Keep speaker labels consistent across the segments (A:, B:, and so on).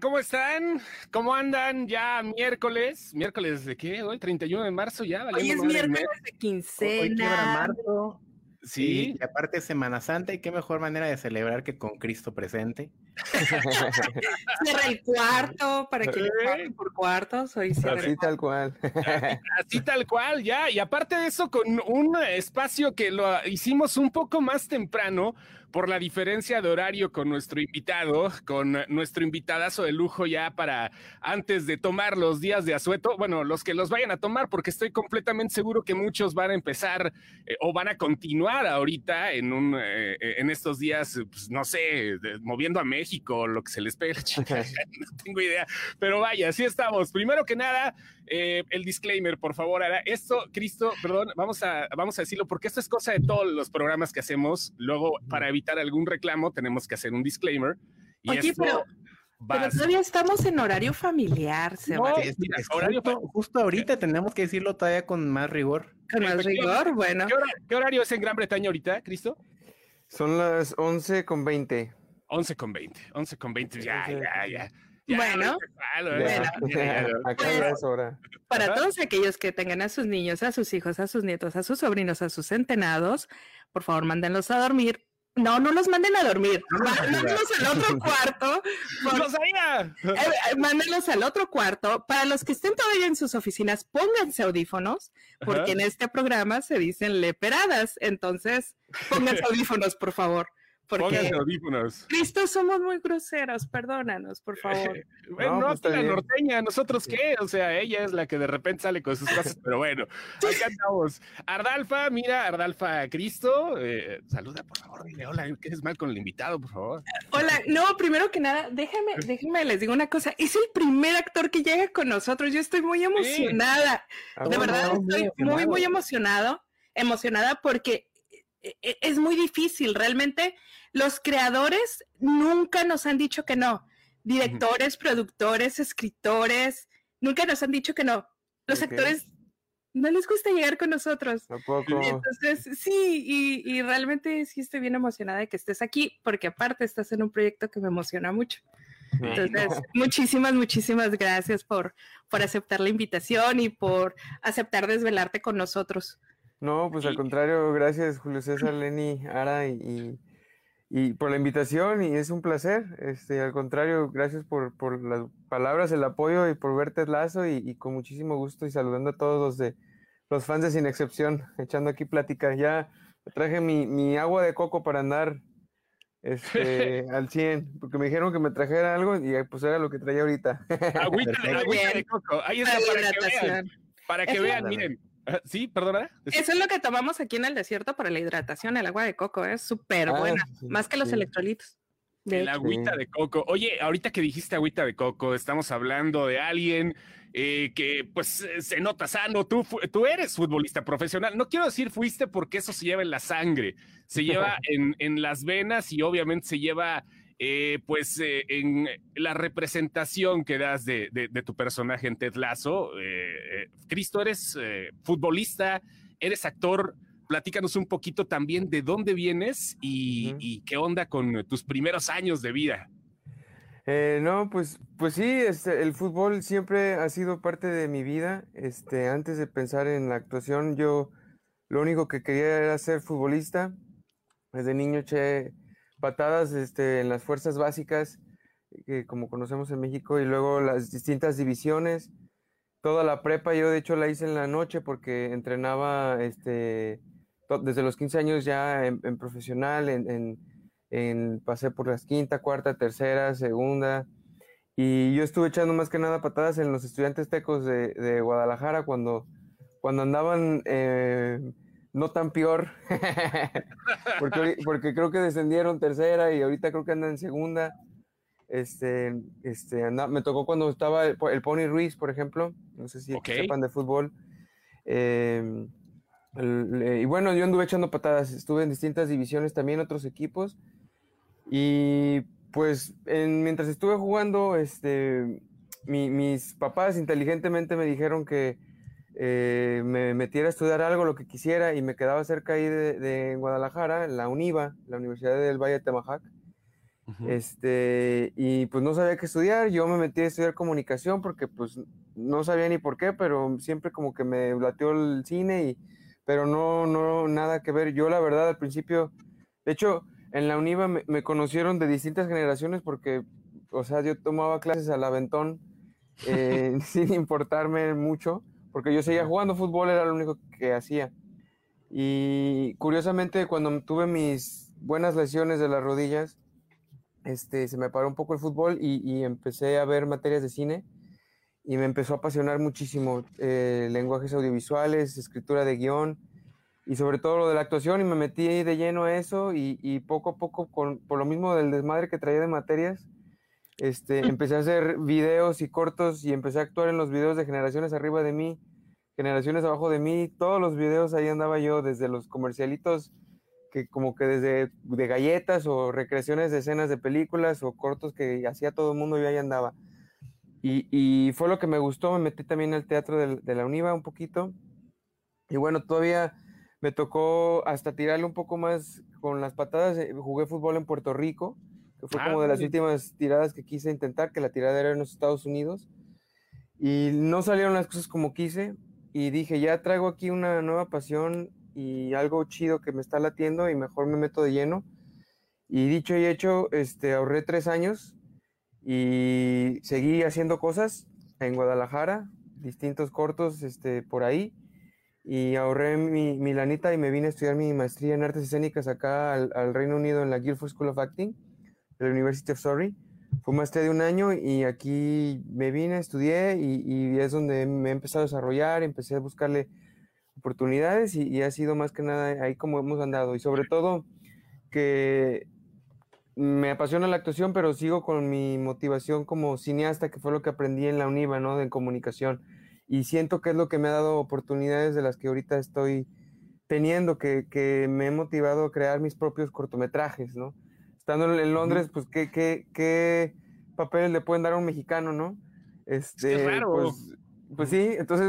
A: ¿cómo están? ¿Cómo andan? Ya miércoles, miércoles de qué? Hoy 31 de marzo ya.
B: Hoy es miércoles de quincena.
C: marzo. Sí. Y aparte Semana Santa, y qué mejor manera de celebrar que con Cristo presente.
B: Cierra el cuarto para que le por cuartos. Hoy
D: Así tal cual.
A: Así tal cual, ya. Y aparte de eso, con un espacio que lo hicimos un poco más temprano, por la diferencia de horario con nuestro invitado, con nuestro invitadazo de lujo ya para antes de tomar los días de asueto, bueno, los que los vayan a tomar, porque estoy completamente seguro que muchos van a empezar eh, o van a continuar ahorita en un eh, en estos días, pues, no sé, moviendo a México, lo que se les pegue no tengo idea, pero vaya, así estamos. Primero que nada, eh, el disclaimer, por favor, Ara. Esto, Cristo, perdón, vamos a, vamos a decirlo porque esto es cosa de todos los programas que hacemos. Luego, para evitar algún reclamo, tenemos que hacer un disclaimer.
B: Y Oye, pero, todavía estamos en horario familiar,
C: Sebastián. justo, ahorita tenemos que decirlo todavía con más rigor.
B: Con más rigor, bueno.
A: ¿Qué, horario es en Gran Bretaña ahorita, Cristo?
D: Son las 11 con 20.
A: 11 con 20, 11 con 20, ya, ya, ya
B: bueno, para todos aquellos que tengan a sus niños, a sus hijos, a sus nietos, a sus sobrinos, a sus centenados, por favor, mándenlos a dormir. No, no los manden a dormir. Mándenlos al otro cuarto.
A: ¡No sabía!
B: Eh, eh, mándenlos al otro cuarto. Para los que estén todavía en sus oficinas, pónganse audífonos, porque en este programa se dicen leperadas. Entonces, pónganse audífonos, por favor. Porque
A: audífonos.
B: Cristo somos muy groseros, perdónanos, por favor.
A: bueno, no, pues la norteña, ¿nosotros qué? O sea, ella es la que de repente sale con sus cosas, pero bueno, acá estamos. Ardalfa, mira, Ardalfa Cristo, eh, saluda, por favor, dile hola, ¿qué es mal con el invitado, por favor?
B: Hola, no, primero que nada, déjame, déjeme, les digo una cosa, es el primer actor que llega con nosotros, yo estoy muy emocionada, ah, de verdad, estoy muy, muy emocionado, emocionada porque es muy difícil, realmente los creadores nunca nos han dicho que no. Directores, productores, escritores, nunca nos han dicho que no. Los actores no les gusta llegar con nosotros.
D: Tampoco.
B: Entonces, sí, y, realmente sí estoy bien emocionada de que estés aquí, porque aparte estás en un proyecto que me emociona mucho. Entonces, muchísimas, muchísimas gracias por, por aceptar la invitación y por aceptar desvelarte con nosotros.
D: No, pues al contrario, gracias Julio César, Lenny, Ara y y por la invitación y es un placer. Este, al contrario, gracias por, por las palabras, el apoyo y por verte lazo y, y, con muchísimo gusto y saludando a todos los de los fans de Sin Excepción, echando aquí plática. Ya traje mi, mi agua de coco para andar este, al 100, porque me dijeron que me trajera algo y pues era lo que traía ahorita.
A: Agüita de, agüita de coco, ahí está para que vean, para que vean, miren Sí, perdona.
B: Eso es lo que tomamos aquí en el desierto para la hidratación, el agua de coco, es súper ah, buena, más que los electrolitos.
A: El agüita de coco. Oye, ahorita que dijiste agüita de coco, estamos hablando de alguien eh, que pues se nota sano. Tú, tú eres futbolista profesional. No quiero decir fuiste porque eso se lleva en la sangre, se lleva en, en las venas y obviamente se lleva eh, pues eh, en la representación que das de, tu personaje en Ted Lasso. Eh, Cristo, eres futbolista, eres actor. Platícanos un poquito también de dónde vienes y, qué onda con tus primeros años de vida.
D: no, pues, pues sí, este, el fútbol siempre ha sido parte de mi vida. Este, antes de pensar en la actuación, yo lo único que quería era ser futbolista. Desde niño che patadas este, en las fuerzas básicas, que como conocemos en México, y luego las distintas divisiones. Toda la prepa yo de hecho la hice en la noche porque entrenaba este, desde los 15 años ya en, profesional, en, en, pasé por las quinta, cuarta, tercera, segunda. Y yo estuve echando más que nada patadas en los estudiantes tecos de, de Guadalajara cuando, cuando andaban eh, no tan peor, porque, porque creo que descendieron tercera y ahorita creo que andan en segunda. Este, este, me tocó cuando estaba el, Pony Ruiz, por ejemplo, no sé si sepan de fútbol. Em, y bueno, yo anduve echando patadas, estuve en distintas divisiones también, otros equipos. Y pues mientras estuve jugando, este, mis papás inteligentemente me dijeron que, eh, me metiera a estudiar algo, lo que quisiera, y me quedaba cerca ahí de, Guadalajara, en la UNIVA, la Universidad del Valle de Temajac. Este, y pues no sabía qué estudiar, yo me metí a estudiar comunicación porque pues no sabía ni por qué, pero siempre como que me latió el cine y, pero no, no, nada que ver. Yo la verdad al principio, de hecho, en la UNIVA me, conocieron de distintas generaciones porque, o sea, yo tomaba clases al aventón eh, sin importarme mucho, porque yo seguía jugando fútbol, era lo único que hacía. Y curiosamente, cuando tuve mis buenas lesiones de las rodillas, este, se me paró un poco el fútbol y, empecé a ver materias de cine y me empezó a apasionar muchísimo eh, lenguajes audiovisuales, escritura de guion y sobre todo lo de la actuación y me metí de lleno a eso y, poco a poco, con, por lo mismo del desmadre que traía de materias, este, empecé a hacer videos y cortos y empecé a actuar en los videos de generaciones arriba de mí, generaciones abajo de mí, todos los videos ahí andaba yo, desde los comercialitos que como que desde de galletas o recreaciones de escenas de películas o cortos que hacía todo el mundo, yo ahí andaba. Y, y, fue lo que me gustó, me metí también al teatro de, de, la UNIVA un poquito. Y bueno, todavía me tocó hasta tirarle un poco más con las patadas. Eh, jugué fútbol en Puerto Rico, que fue como de las últimas tiradas que quise intentar, que la tirada era en los Estados Unidos. Y no salieron las cosas como quise. Y dije, ya traigo aquí una nueva pasión y algo chido que me está latiendo y mejor me meto de lleno. Y dicho y hecho, este, ahorré tres años y seguí haciendo cosas en Guadalajara, distintos cortos este, por ahí. Y ahorré mi, mi lanita y me vine a estudiar mi maestría en artes escénicas acá al, al Reino Unido en la Guildford School of Acting de la University of Surrey. Fue maestría de un año y aquí me vine, estudié y, y es donde me he empezado a desarrollar, empecé a buscarle oportunidades y, ha sido más que nada ahí como hemos andado. Y sobre todo que me apasiona la actuación, pero sigo con mi motivación como cineasta, que fue lo que aprendí en la UNIVA, ¿no? De comunicación. Y siento que es lo que me ha dado oportunidades de las que ahorita estoy teniendo, que, que me he motivado a crear mis propios cortometrajes, ¿no? Estando en Londres, pues, ¿qué, qué, qué papeles le pueden dar a un mexicano, no?
A: Este, es raro.
D: Pues, pues sí, entonces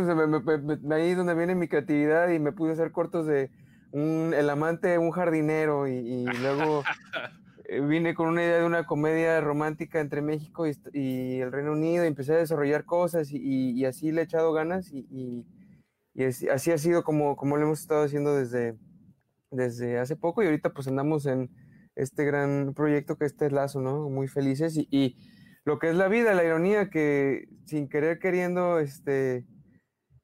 D: ahí es donde viene mi creatividad y me pude hacer cortos de un, el amante un jardinero y, luego eh, vine con una idea de una comedia romántica entre México y, el Reino Unido y empecé a desarrollar cosas y, así le he echado ganas y, así ha sido como, como lo hemos estado haciendo desde, desde hace poco y ahorita pues andamos en este gran proyecto que este es Lazo, ¿no? Muy felices y lo que es la vida, la ironía que sin querer queriendo, este,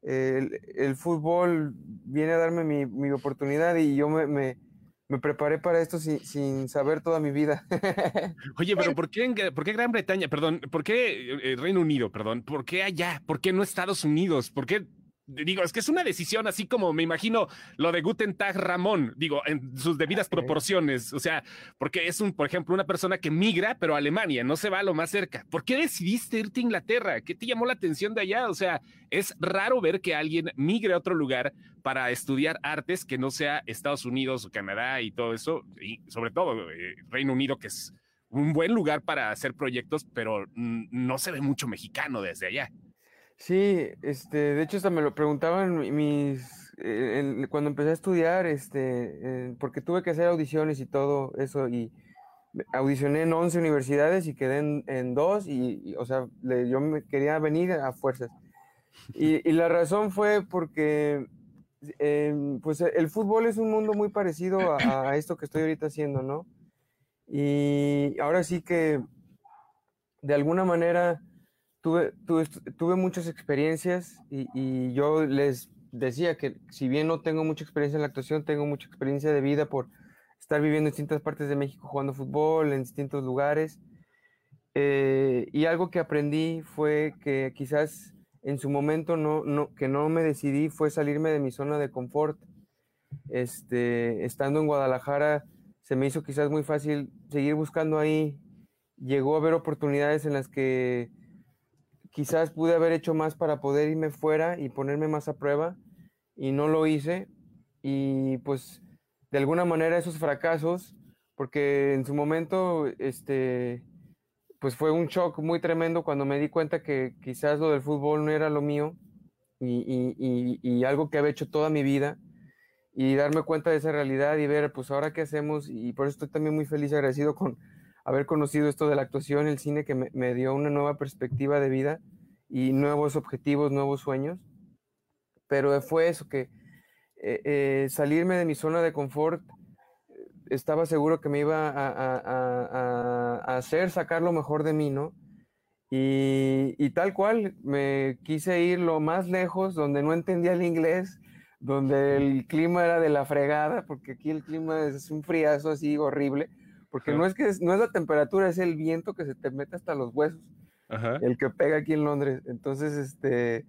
D: el, fútbol viene a darme mi, oportunidad y yo me, me, preparé para esto sin, saber toda mi vida.
A: Oye, pero ¿por qué, ¿por qué Gran Bretaña, perdón, por qué eh, Reino Unido, perdón, por qué allá, por qué no Estados Unidos, por qué digo, es que es una decisión así como me imagino lo de Guten Tag Ramón, digo, en sus debidas proporciones, o sea, porque es un, por ejemplo, una persona que migra, pero a Alemania, no se va a lo más cerca. ¿Por qué decidiste irte a Inglaterra? ¿Qué te llamó la atención de allá? O sea, es raro ver que alguien migre a otro lugar para estudiar artes que no sea Estados Unidos o Canadá y todo eso, y sobre todo eh, Reino Unido, que es un buen lugar para hacer proyectos, pero no se ve mucho mexicano desde allá.
D: Sí, este, de hecho hasta me lo preguntaban mis, eh, cuando empecé a estudiar, este, porque tuve que hacer audiciones y todo eso, y audicioné en 11 universidades y quedé en, dos, y, o sea, yo me quería venir a fuerzas. Y, la razón fue porque, em, pues el fútbol es un mundo muy parecido a esto que estoy ahorita haciendo, ¿no? Y ahora sí que, de alguna manera, tuve, tuve, muchas experiencias y, yo les decía que si bien no tengo mucha experiencia en la actuación, tengo mucha experiencia de vida por estar viviendo en distintas partes de México jugando fútbol, en distintos lugares. Eh, y algo que aprendí fue que quizás en su momento no, no, que no me decidí fue salirme de mi zona de confort. Este, estando en Guadalajara se me hizo quizás muy fácil seguir buscando ahí. Llegó a haber oportunidades en las que quizás pude haber hecho más para poder irme fuera y ponerme más a prueba y no lo hice. Y pues de alguna manera esos fracasos, porque en su momento, este, pues fue un shock muy tremendo cuando me di cuenta que quizás lo del fútbol no era lo mío y, y algo que había hecho toda mi vida y darme cuenta de esa realidad y ver, pues ahora qué hacemos y por eso estoy también muy feliz y agradecido con haber conocido esto de la actuación, el cine que me, dio una nueva perspectiva de vida y nuevos objetivos, nuevos sueños. Pero fue eso, que eh, eh, salirme de mi zona de confort, estaba seguro que me iba a, hacer sacar lo mejor de mí, ¿no? Y, y, tal cual, me quise ir lo más lejos, donde no entendía el inglés, donde el clima era de la fregada, porque aquí el clima es un friazo así horrible, porque no es que no es la temperatura, es el viento que se te mete hasta los huesos, el que pega aquí en Londres. Entonces, este,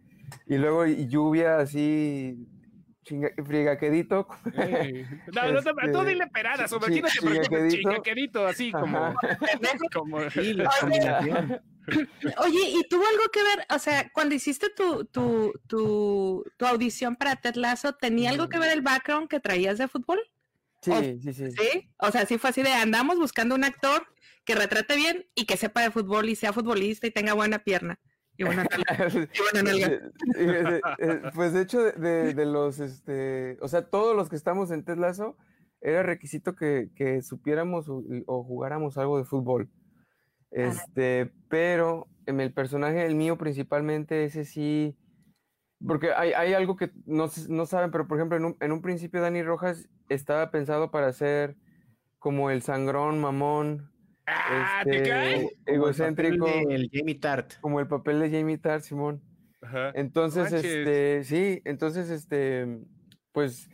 D: y luego lluvia así frigaquedito.
A: No, no, tú dile este, peradas, o imagínate, chingaquedito, así como. como...
B: Oye, ¿y tuvo algo que ver? O sea, cuando hiciste tu, tu, tu, tu audición para Ted Lasso, ¿tenía algo que ver el background que traías de fútbol?
D: Sí, sí, sí.
B: Sí, o sea, sí fue así de andamos buscando un actor que retrate bien y que sepa de fútbol y sea futbolista y tenga buena pierna. Y buena,
D: pues de hecho, de, de, los, este, o sea, todos los que estamos en Ted Lasso, era requisito que, que supiéramos o, o, jugáramos algo de fútbol. Este, pero en el personaje, el mío principalmente, ese sí, porque hay, hay algo que no, no, saben, pero por ejemplo, en un, en un, principio Dani Rojas estaba pensado para ser como el sangrón, mamón,
A: ah, este,
D: egocéntrico.
C: Como el, Jamie Tart.
D: Como el papel de Jamie Tart, Simón. Entonces, este, sí, entonces, este, pues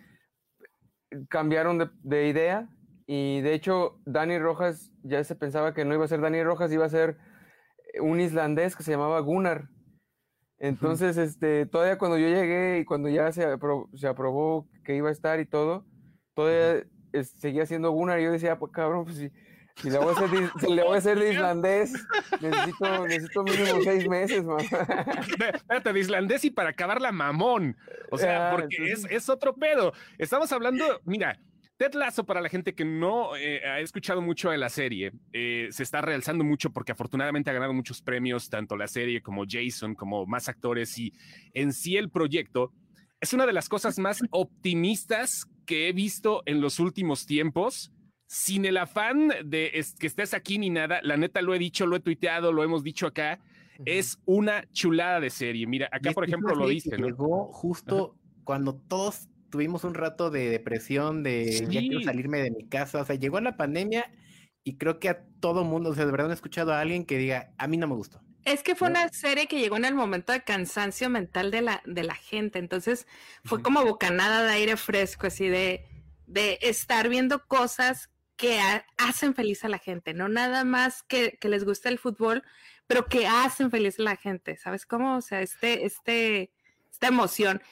D: cambiaron de, de idea y de hecho, Dani Rojas ya se pensaba que no iba a ser Dani Rojas, iba a ser un islandés que se llamaba Gunnar. Entonces, este, todavía cuando yo llegué y cuando ya se, se aprobó que iba a estar y todo, todavía seguía siendo Gunnar y yo decía, pues cabrón, pues si, si le, voy a hacer, si le voy a hacer de islandés, necesito, necesito mínimo seis meses, mamá.
A: Espérate, de islandés y para acabar la mamón. O sea, ah, porque es, es otro pedo. Estamos hablando, mira, Ted Lasso, para la gente que no eh, ha escuchado mucho de la serie, eh, se está realzando mucho porque afortunadamente ha ganado muchos premios, tanto la serie como Jason, como más actores y en sí el proyecto. Es una de las cosas más optimistas que he visto en los últimos tiempos. Sin el afán de que estés aquí ni nada, la neta lo he dicho, lo he tuiteado, lo hemos dicho acá. Es una chulada de serie. Mira, acá por ejemplo lo dice.
C: ¿no? Llegó justo cuando todos tuvimos un rato de depresión, de ya quiero salirme de mi casa, o sea, llegó la pandemia y creo que a todo mundo, o sea, de verdad no he escuchado a alguien que diga, a mí no me gustó.
B: Es que fue una serie que llegó en el momento de cansancio mental de la, de la gente, entonces fue como bocanada de aire fresco, así de, de estar viendo cosas que hacen feliz a la gente, no nada más que, que, les gusta el fútbol, pero que hacen feliz a la gente, ¿sabes cómo? O sea, este, este, esta emoción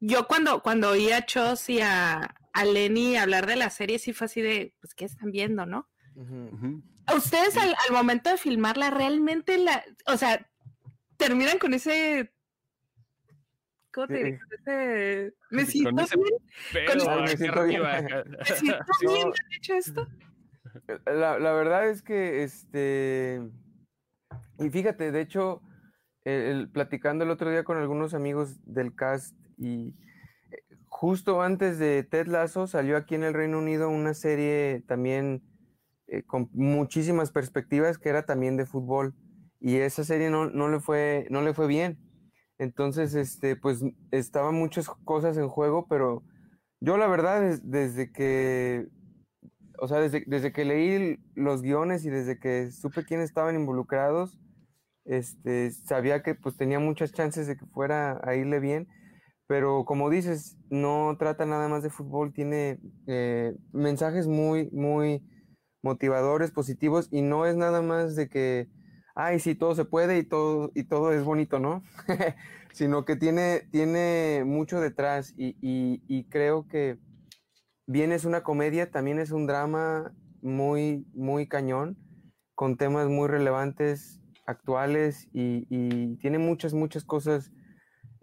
B: yo cuando, cuando oí a Chos y a, Lenny hablar de la serie, sí fue así de, pues, ¿qué están viendo, no? Ustedes al, momento de filmarla, realmente la, o sea, terminan con ese ¿Cómo te digo? Ese... ¿Me siento bien? Con
A: ¿Me siento bien?
B: hecho esto?
D: La, la, verdad es que, este, y fíjate, de hecho, el, platicando el otro día con algunos amigos del cast y eh, justo antes de Ted Lasso salió aquí en el Reino Unido una serie también eh, con muchísimas perspectivas que era también de fútbol y esa serie no, no, le fue no le fue bien. Entonces este pues estaban muchas cosas en juego pero yo la verdad desde que o sea desde, desde que leí los guiones y desde que supe quiénes estaban involucrados este sabía que pues tenía muchas chances de que fuera a irle bien pero como dices, no trata nada más de fútbol, tiene eh, mensajes muy, muy motivadores, positivos, y no es nada más de que, ay, sí, todo se puede y todo, y todo es bonito, ¿no? Sino que tiene, tiene mucho detrás y, y, creo que bien es una comedia, también es un drama muy, muy cañón, con temas muy relevantes, actuales, y, y tiene muchas, muchas cosas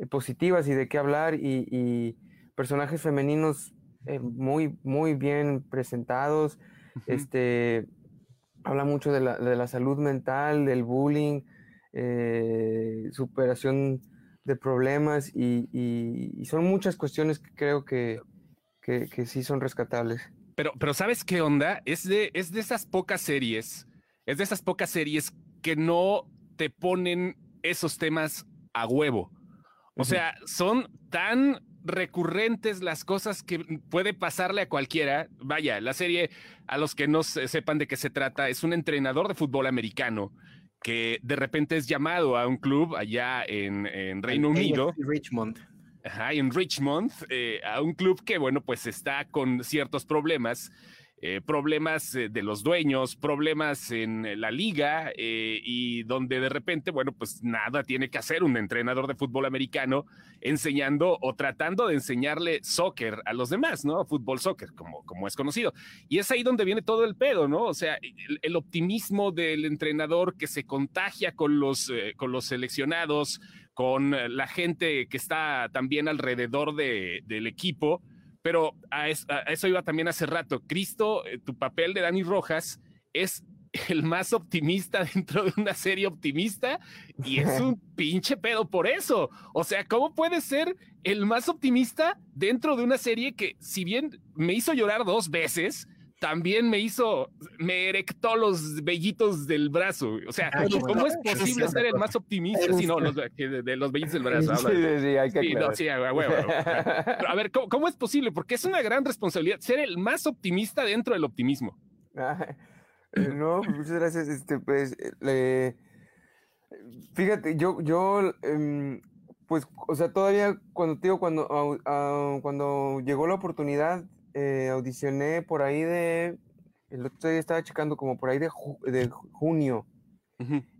D: positivas y de qué hablar y, personajes femeninos eh, muy, muy bien presentados. Este habla mucho de la, de la, salud mental, del bullying, eh, superación de problemas y, son muchas cuestiones que creo que, que, sí son rescatables.
A: Pero, pero ¿sabes qué onda? Es de, es de esas pocas series es de esas pocas series que no te ponen esos temas a huevo. O sea, son tan recurrentes las cosas que puede pasarle a cualquiera. Vaya, la serie, a los que no sepan de qué se trata, es un entrenador de fútbol americano que de repente es llamado a un club allá en, Reino Unido.
C: Richmond.
A: Ajá, en Richmond, eh, a un club que, bueno, pues está con ciertos problemas eh, problemas eh, de los dueños, problemas en la liga eh, y donde de repente, bueno, pues nada tiene que hacer un entrenador de fútbol americano enseñando o tratando de enseñarle soccer a los demás, ¿no? Fútbol soccer, como, como es conocido. Y es ahí donde viene todo el pedo, ¿no? O sea, el, optimismo del entrenador que se contagia con los, con los seleccionados, con la gente que está también alrededor del equipo pero a, eso iba también hace rato. Cristo, eh, tu papel de Dani Rojas es el más optimista dentro de una serie optimista y es un pinche pedo por eso. O sea, ¿cómo puede ser el más optimista dentro de una serie que, si bien me hizo llorar dos veces, también me hizo, me erectó los vellitos del brazo. O sea, ah, ¿cómo es posible ser el más optimista si no, los, de, los vellitos del brazo?
D: Sí, sí, hay que sí, no,
A: sí, a, a ver, ¿cómo, es posible? Porque es una gran responsabilidad ser el más optimista dentro del optimismo.
D: Eh, no, muchas gracias. Este, pues, fíjate, yo, yo, em, pues, o sea, todavía cuando, tío, cuando, cuando llegó la oportunidad, eh, audicioné por ahí de, el otro día estaba checando como por ahí de, de junio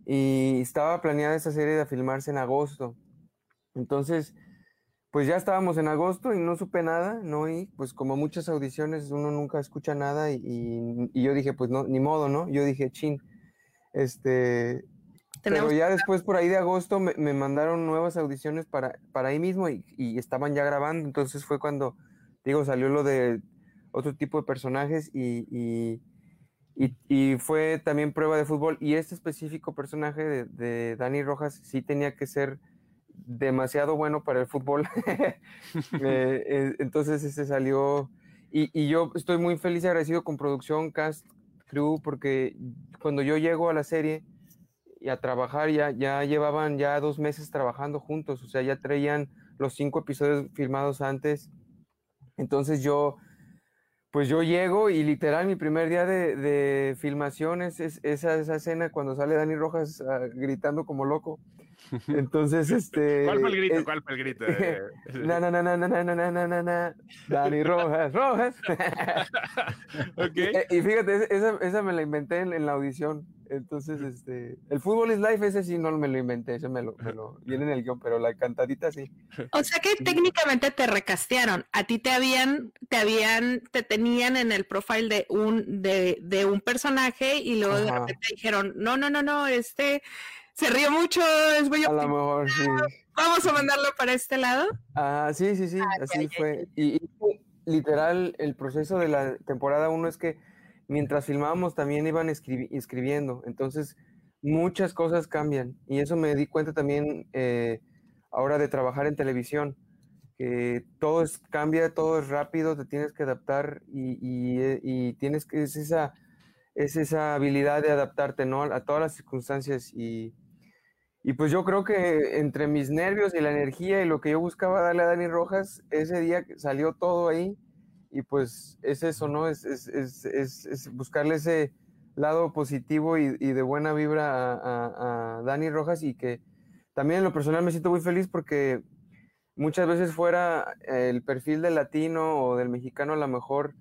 D: y estaba planeada esa serie de filmarse en agosto. Entonces, pues ya estábamos en agosto y no supe nada, ¿no? Y pues como muchas audiciones uno nunca escucha nada y, yo dije, pues no, ni modo, ¿no? Yo dije, chin, este... Pero ya después por ahí de agosto me, mandaron nuevas audiciones para, para ahí mismo y, y, estaban ya grabando, entonces fue cuando digo, salió lo de otro tipo de personajes y, y, fue también prueba de fútbol. Y este específico personaje de, Dani Rojas sí tenía que ser demasiado bueno para el fútbol. Eh, eh, entonces ese salió. Y, y, yo estoy muy feliz y agradecido con producción, cast, crew, porque cuando yo llego a la serie y a trabajar, ya, ya llevaban ya dos meses trabajando juntos, o sea, ya traían los cinco episodios filmados antes entonces yo, pues yo llego y literal mi primer día de, de filmación es, esa, esa, escena cuando sale Dani Rojas ah, gritando como loco. Entonces, este...
A: ¿Cuál fue el grito? ¿Cuál fue el grito?
D: na, na, na, na, na, na, na, na, na, na, Dani Rojas, Rojas.
A: okay.
D: y, y, fíjate, esa, esa me la inventé en, en la audición. Entonces, este, el fútbol is life, ese sí no me lo inventé, ese me lo, me lo viene en el guion, pero la cantadita sí.
B: O sea que técnicamente te recastearon, a ti te habían, te habían, te tenían en el profile de un, de, de un personaje y luego de repente dijeron, no, no, no, no, este se rió mucho, es muy
D: A lo mejor, sí.
B: Vamos a mandarlo para este lado.
D: Ah, sí, sí, sí, ah, así fue. y, literal, el proceso de la temporada uno es que mientras filmábamos también iban escribiendo. Entonces, muchas cosas cambian. Y eso me di cuenta también eh, ahora de trabajar en televisión, que todo es, cambia, todo es rápido, te tienes que adaptar y, eh, tienes que, es esa, es esa habilidad de adaptarte ¿no? a todas las circunstancias. Y, y pues yo creo que entre mis nervios y la energía y lo que yo buscaba darle a Dani Rojas, ese día salió todo ahí y pues es eso, ¿no? Es, es, es, es buscarle ese lado positivo y, y de buena vibra a, a, Dani Rojas y que también en lo personal me siento muy feliz porque muchas veces fuera el perfil del latino o del mexicano a lo mejor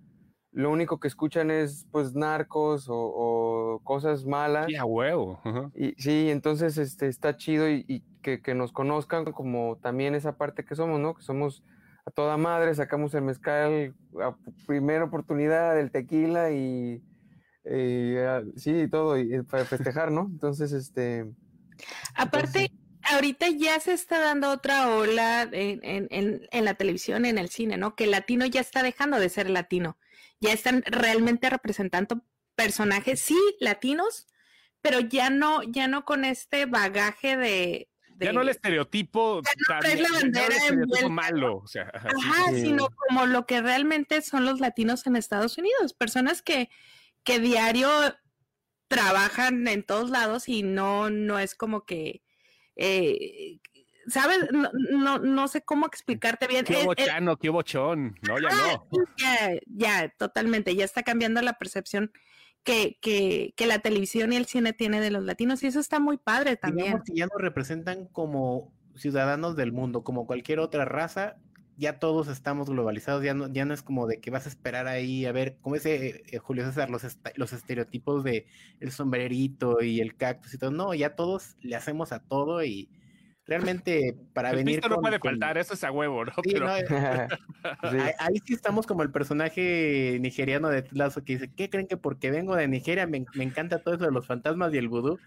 D: lo único que escuchan es pues narcos o, cosas malas.
A: Sí, a huevo.
D: Y sí, entonces este, está chido y, y que, que, nos conozcan como también esa parte que somos, ¿no? Que somos a toda madre, sacamos el mezcal a primera oportunidad, el tequila y, ah, sí, todo, y, para festejar, ¿no? Entonces, este...
B: Aparte, ahorita ya se está dando otra ola en, en, en, la televisión, en el cine, ¿no? Que el latino ya está dejando de ser latino. Ya están realmente representando personajes, sí, latinos, pero ya no, ya no con este bagaje de,
A: ya no el estereotipo,
B: no
A: malo,
B: Ajá, sino como lo que realmente son los latinos en Estados Unidos, personas que, que diario trabajan en todos lados y no, no es como que, eh, ¿sabes? No, no, sé cómo explicarte bien.
A: Qué bochano, qué bochón. No, ya no.
B: Ya, ya, totalmente. Ya está cambiando la percepción que, que, que, la televisión y el cine tiene de los latinos y eso está muy padre también.
C: Digamos que ya nos representan como ciudadanos del mundo, como cualquier otra raza, ya todos estamos globalizados, ya no, ya no es como de que vas a esperar ahí a ver, como ese eh, Julio César, los, los estereotipos de el sombrerito y el cactus y todo, no, ya todos le hacemos a todo y realmente para venir.
A: no puede faltar, eso es a huevo, ¿no?
C: Ahí, sí estamos como el personaje nigeriano de Lazo que dice, ¿qué creen que porque vengo de Nigeria me, me encanta todo eso de los fantasmas y el vudú?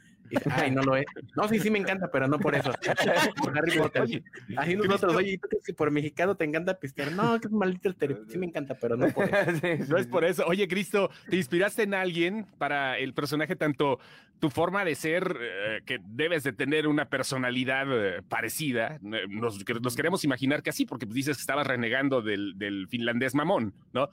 C: Ay, no lo es. No, sí, sí me encanta, pero no por eso. por Harry Potter. Así nosotros, oye, ¿tú crees que por mexicano te encanta pistear? No, que es maldito estereotipo. Sí me encanta, pero no por eso.
A: no es por eso. Oye, Cristo, ¿te inspiraste en alguien para el personaje, tanto tu forma de ser, eh, que debes de tener una personalidad eh, parecida? Nos, nos, queremos imaginar que así, porque dices que estabas renegando del, del finlandés mamón, ¿no?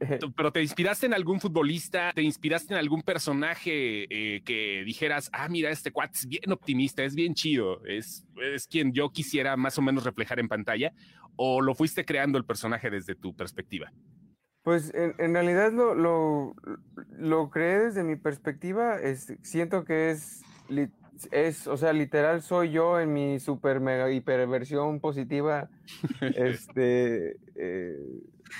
A: Pero ¿te inspiraste en algún futbolista? ¿Te inspiraste en algún personaje eh, que dijeras, ah, mira, este cuate es bien optimista, es bien chido, es, es quien yo quisiera más o menos reflejar en pantalla, o lo fuiste creando el personaje desde tu perspectiva?
D: Pues en, realidad lo, lo, lo, creé desde mi perspectiva, es, siento que es, es, o sea, literal soy yo en mi super mega hiperversión positiva, este, eh,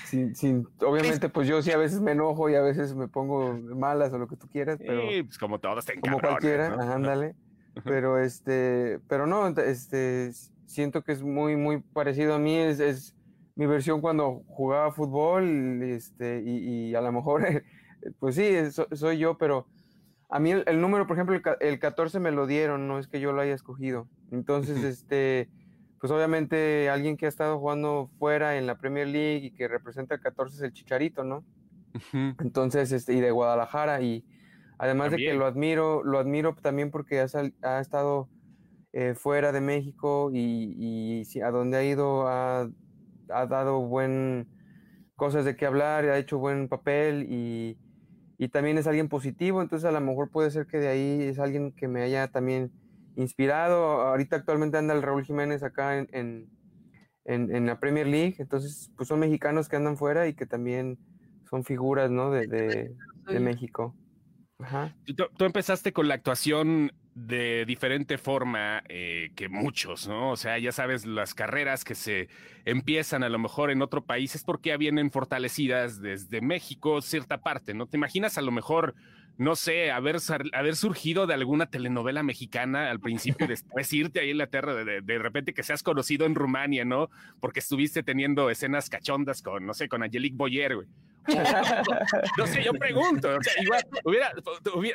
D: sin, sin, obviamente, pues yo sí a veces me enojo y a veces me pongo malas o lo que tú quieras, pero.
A: Sí, pues como todos te
D: Como cualquiera, ándale. pero este, pero no, este, siento que es muy, muy parecido a mí, es, es mi versión cuando jugaba fútbol, este, y, y a lo mejor, pues sí, soy yo, pero a mí el, número, por ejemplo, el, el, 14 me lo dieron, no es que yo lo haya escogido. Entonces, este pues obviamente alguien que ha estado jugando fuera en la Premier League y que representa el 14 es el Chicharito, ¿no? Entonces, este, y de Guadalajara, y además de que lo admiro, lo admiro también porque ha, estado eh, fuera de México y, a donde ha ido ha, dado buen cosas de qué hablar, ha hecho buen papel y, y también es alguien positivo, entonces a lo mejor puede ser que de ahí es alguien que me haya también inspirado. Ahorita actualmente anda el Raúl Jiménez acá en, en, la Premier League. Entonces, pues son mexicanos que andan fuera y que también son figuras, ¿no? De, de, México.
A: Ajá. Tú, empezaste con la actuación de diferente forma eh, que muchos, ¿no? O sea, ya sabes, las carreras que se empiezan a lo mejor en otro país es porque ya vienen fortalecidas desde México, cierta parte, ¿no? ¿Te imaginas a lo mejor no sé, haber, haber surgido de alguna telenovela mexicana al principio, después irte ahí a Inglaterra, de, de, repente que seas conocido en Rumania, ¿no? Porque estuviste teniendo escenas cachondas con, no sé, con Angelique Boyer, güey. No sé, yo pregunto, hubiera,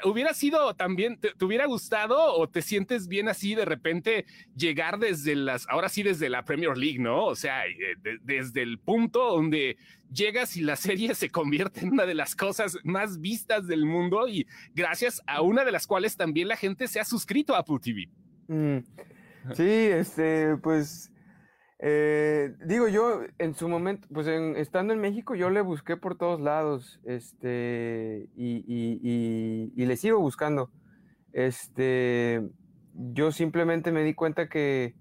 A: hubiera, sido también, te, hubiera gustado o te sientes bien así de repente llegar desde las, ahora sí desde la Premier League, ¿no? O sea, eh, desde el punto donde llegas y la serie se convierte en una de las cosas más vistas del mundo y gracias a una de las cuales también la gente se ha suscrito a Apple TV.
D: Mm. Sí, este, pues eh, digo yo, en su momento, pues estando en México, yo le busqué por todos lados, este, y, le sigo buscando. Este, yo simplemente me di cuenta que,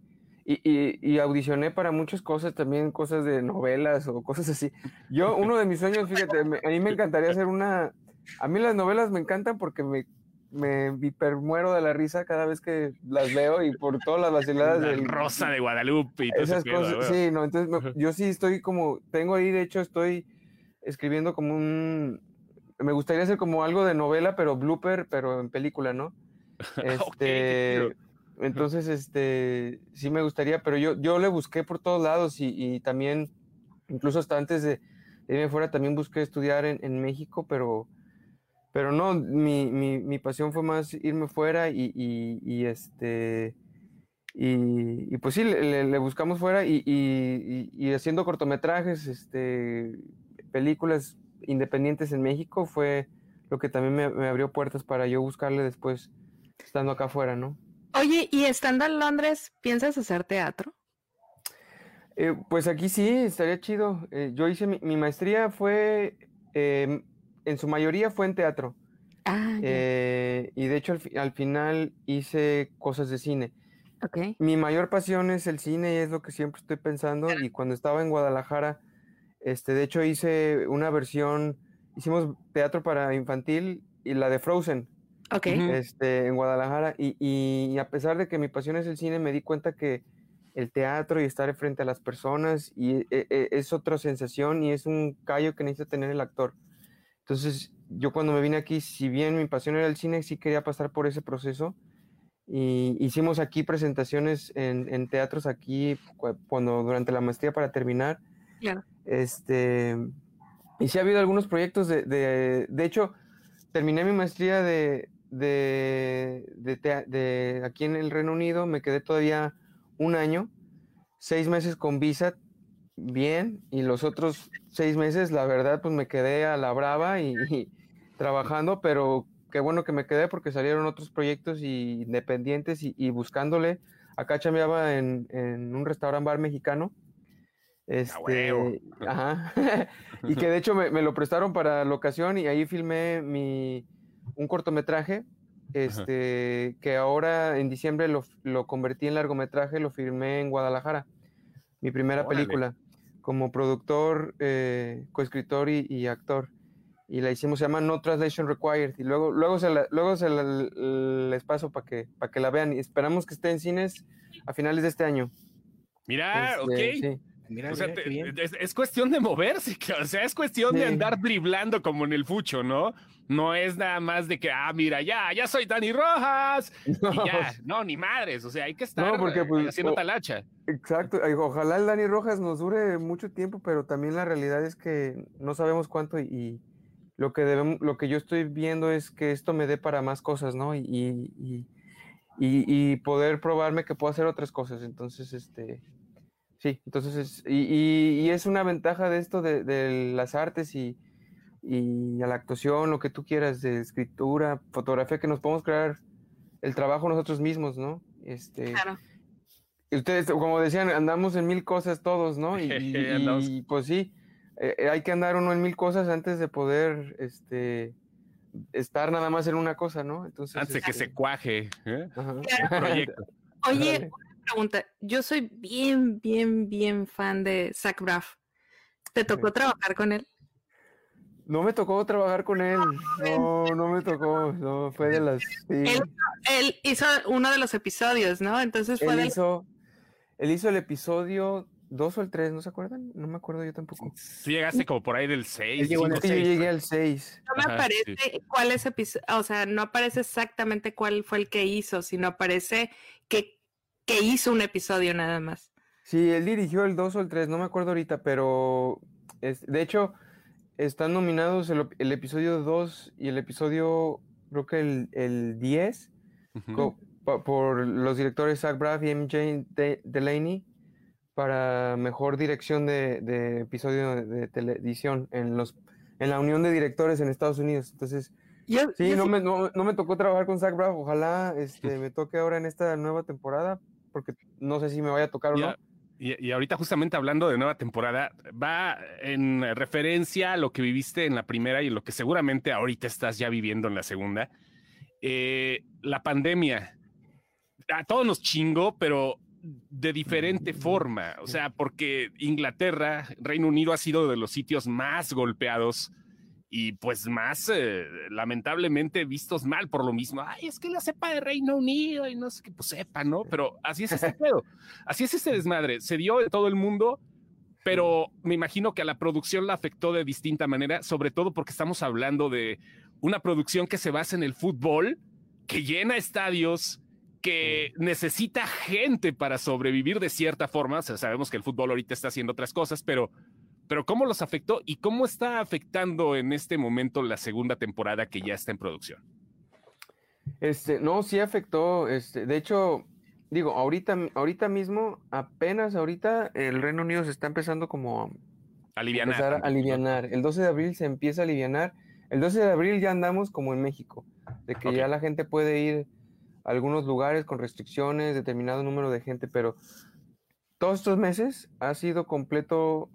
D: y, audicioné para muchas cosas, también cosas de novelas o cosas así. Yo, uno de mis sueños, fíjate, a mí me encantaría hacer una, a mí las novelas me encantan porque me me hipermuero de la risa cada vez que las veo y por todas las vaciladas
A: del Rosa de Guadalupe y
D: esas cosas. Sí, no, entonces yo sí estoy como tengo ahí de hecho estoy escribiendo como un me gustaría hacer como algo de novela pero blooper pero en película, ¿no? Este entonces este sí me gustaría, pero yo yo le busqué por todos lados y, y también incluso hasta antes de irme fuera también busqué estudiar en, en México, pero pero no, mi, mi, mi pasión fue más irme fuera y, y, este... Y, pues sí, le, buscamos fuera y, y, haciendo cortometrajes, este, películas independientes en México fue lo que también me, me, abrió puertas para yo buscarle después estando acá afuera, ¿no?
B: Oye, ¿y estando en Londres, piensas hacer teatro?
D: Eh, pues aquí sí, estaría chido. Eh, yo hice mi, mi maestría fue em, en su mayoría fue en teatro. Ah, eh, y de hecho al, final hice cosas de cine.
B: Okay.
D: Mi mayor pasión es el cine y es lo que siempre estoy pensando. Y cuando estaba en Guadalajara, este, de hecho hice una versión, hicimos teatro para infantil y la de Frozen.
B: Okay.
D: Este, en Guadalajara. Y, y, a pesar de que mi pasión es el cine, me di cuenta que el teatro y estar frente a las personas y e, e, es otra sensación y es un callo que necesita tener el actor. Entonces, yo cuando me vine aquí, si bien mi pasión era el cine, sí quería pasar por ese proceso. Y hicimos aquí presentaciones en, en teatros aquí cuando durante la maestría para terminar.
B: Claro.
D: Este, y sí ha habido algunos proyectos de, de, de hecho, terminé mi maestría de, de, de, de, aquí en el Reino Unido, me quedé todavía un año, seis meses con visa, bien, y los otros seis meses, la verdad, pues me quedé a la brava y, trabajando, pero qué bueno que me quedé porque salieron otros proyectos y independientes y, buscándole. Acá chambeaba en, en un restaurante bar mexicano. Este, ajá, y que de hecho me, me, lo prestaron para la ocasión y ahí filmé mi, un cortometraje este, que ahora en diciembre lo, lo, convertí en largometraje, lo firmé en Guadalajara, mi primera película, como productor, eh, coescritor y, y, actor. Y la hicimos, se llama No Translation Required. Y luego, luego se, la, luego se les paso para que, para que la vean. Y esperamos que esté en cines a finales de este año.
A: Mira, este, ok. Mira, es, cuestión de moverse, o sea, es cuestión de andar driblando como en el fucho, ¿no? No es nada más de que, ah, mira, ya, ya soy Dani Rojas. No, y ya, no ni madres, o sea, hay que estar porque, pues, haciendo talacha.
D: Exacto, ojalá el Dani Rojas nos dure mucho tiempo, pero también la realidad es que no sabemos cuánto y, lo que debemos, lo que yo estoy viendo es que esto me dé para más cosas, ¿no? Y, y, y poder probarme que puedo hacer otras cosas. Entonces, este, Sí, entonces es, y, y, es una ventaja de esto de, de las artes y, y, a la actuación, lo que tú quieras, de escritura, fotografía, que nos podemos crear el trabajo nosotros mismos, ¿no? Este,
B: claro.
D: Ustedes, como decían, andamos en mil cosas todos, ¿no? Y, pues sí, eh, eh, hay que andar uno en mil cosas antes de poder, este, estar nada más en una cosa, ¿no?
A: Entonces, antes de que este se cuaje ¿eh?
B: proyecto. Oye, pregunta. Yo soy bien, bien, bien fan de Zach Braff. ¿Te tocó trabajar con él?
D: No me tocó trabajar con él. No, no me tocó. No, fue de las.
B: Él, hizo uno de los episodios, ¿no? Entonces fue.
D: Él, hizo, él hizo el episodio 2 o el 3, ¿no se acuerdan? No me acuerdo yo tampoco.
A: Tú llegaste como por ahí del 6.
D: Yo llegué al 6.
B: No me aparece cuál es episodio, o sea, no aparece exactamente cuál fue el que hizo, sino aparece que que hizo un episodio nada más.
D: Sí, él dirigió el 2 o el 3, no me acuerdo ahorita, pero es, de hecho están nominados el, episodio 2 y el episodio, creo que el, el 10, por los directores Zach Braff y MJ Delaney para mejor dirección de, de episodio de, televisión en, los, en la unión de directores en Estados Unidos. Entonces, sí, no, Me, no, me tocó trabajar con Zach Braff, ojalá este, me toque ahora en esta nueva temporada, porque no sé si me vaya a tocar o no.
A: Y, ahorita justamente hablando de nueva temporada, va en referencia a lo que viviste en la primera y lo que seguramente ahorita estás ya viviendo en la segunda. Eh, la pandemia, a todos nos chingó, pero de diferente forma. O sea, porque Inglaterra, Reino Unido ha sido de los sitios más golpeados y pues más eh, lamentablemente vistos mal por lo mismo. Ay, es que la cepa de Reino Unido y no sé qué, pues sepa, ¿no? Pero así es este pedo, así es este desmadre. Se dio en todo el mundo, pero me imagino que a la producción la afectó de distinta manera, sobre todo porque estamos hablando de una producción que se basa en el fútbol, que llena estadios, que necesita gente para sobrevivir de cierta forma. O sea, sabemos que el fútbol ahorita está haciendo otras cosas, pero pero ¿cómo los afectó y cómo está afectando en este momento la segunda temporada que ya está en producción?
D: Este, no, sí afectó, este, de hecho, digo, ahorita, ahorita mismo, apenas ahorita el Reino Unido se está empezando como a
A: alivianar.
D: a alivianar. El 12 de abril se empieza a alivianar. El 12 de abril ya andamos como en México, de que ya la gente puede ir a algunos lugares con restricciones, determinado número de gente, pero todos estos meses ha sido completo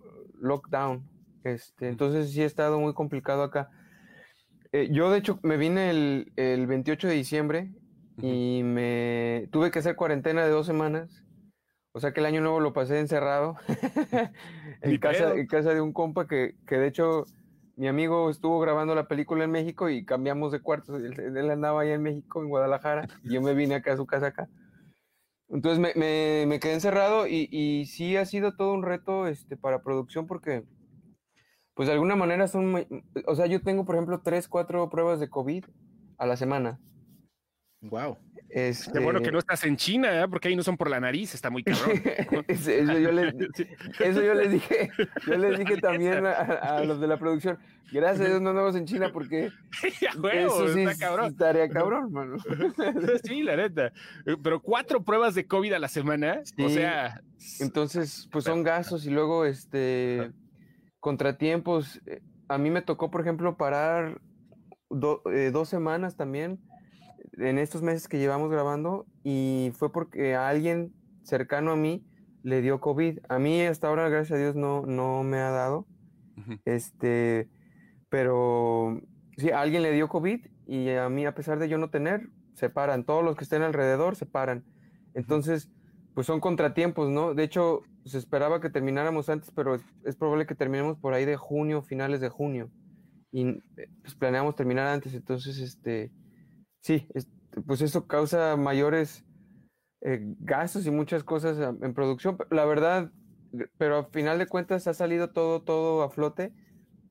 D: lockdown. Este, entonces sí ha estado muy complicado acá. Eh, yo, de hecho, me vine el, el 28 de diciembre y me tuve que hacer cuarentena de dos semanas. O sea que el año nuevo lo pasé encerrado en, casa, en casa de un compa que, que, de hecho mi amigo estuvo grabando la película en México y cambiamos de cuartos. Él, andaba allá en México, en Guadalajara, y yo me vine acá a su casa acá. Entonces me, me, quedé encerrado y, y, sí ha sido todo un reto este, para producción porque, pues de alguna manera son, o sea, yo tengo por ejemplo tres, cuatro pruebas de COVID a la semana.
C: Wow.
A: Este... Qué bueno que no estás en China, ¿eh? porque ahí no son por la nariz, está muy cabrón.
D: eso, yo les, eso, yo les, dije, yo les dije también a, a, los de la producción. Gracias a Dios no andamos en China porque
A: huevo,
D: eso sí
A: está cabrón.
D: estaría cabrón, mano.
A: sí, la neta. Pero cuatro pruebas de COVID a la semana, sí. o sea.
D: Entonces, pues son gastos y luego este contratiempos. A mí me tocó, por ejemplo, parar do, eh, dos semanas también en estos meses que llevamos grabando y fue porque a alguien cercano a mí le dio COVID. A mí hasta ahora, gracias a Dios, no, no me ha dado. Uh -huh. Este, pero sí, a alguien le dio COVID y a mí, a pesar de yo no tener, se paran. Todos los que estén alrededor se paran. Entonces, pues son contratiempos, ¿no? De hecho, se esperaba que termináramos antes, pero es, es probable que terminemos por ahí de junio, finales de junio. Y pues planeamos terminar antes. Entonces, este, sí, es, pues eso causa mayores eh, gastos y muchas cosas en producción. La verdad, pero al final de cuentas ha salido todo, todo a flote.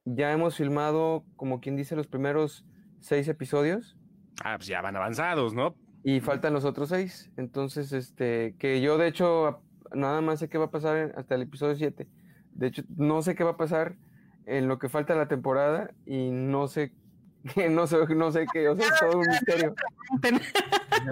D: Ya hemos filmado, como quien dice, los primeros seis episodios.
A: Ah, pues ya van avanzados, ¿no?
D: Y faltan los otros seis. Entonces, este, que yo de hecho nada más sé qué va a pasar hasta el episodio 7. De hecho, no sé qué va a pasar en lo que falta la temporada y no sé no sé, no sé qué, o sea, es todo un misterio.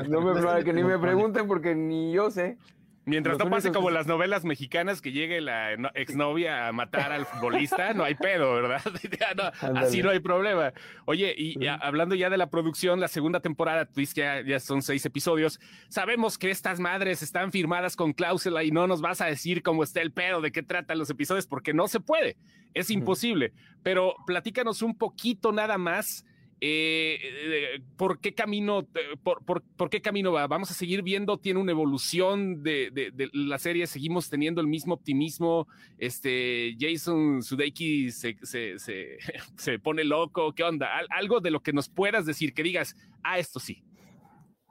D: No me, que ni me pregunten porque ni yo sé.
A: Mientras no pase como las novelas mexicanas que llegue la exnovia a matar al futbolista, no hay pedo, ¿verdad? no, así no hay problema. Oye, y hablando ya de la producción, la segunda temporada, tú dices que ya, ya, son seis episodios. Sabemos que estas madres están firmadas con cláusula y no nos vas a decir cómo está el pedo, de qué tratan los episodios, porque no se puede, es imposible. Pero platícanos un poquito nada más eh, ¿por qué camino, por, por, qué camino va? Vamos a seguir viendo, tiene una evolución de, de, la serie, seguimos teniendo el mismo optimismo. Este Jason Sudeikis se, se, se, se pone loco, ¿qué onda? Algo de lo que nos puedas decir, que digas, ah, esto sí.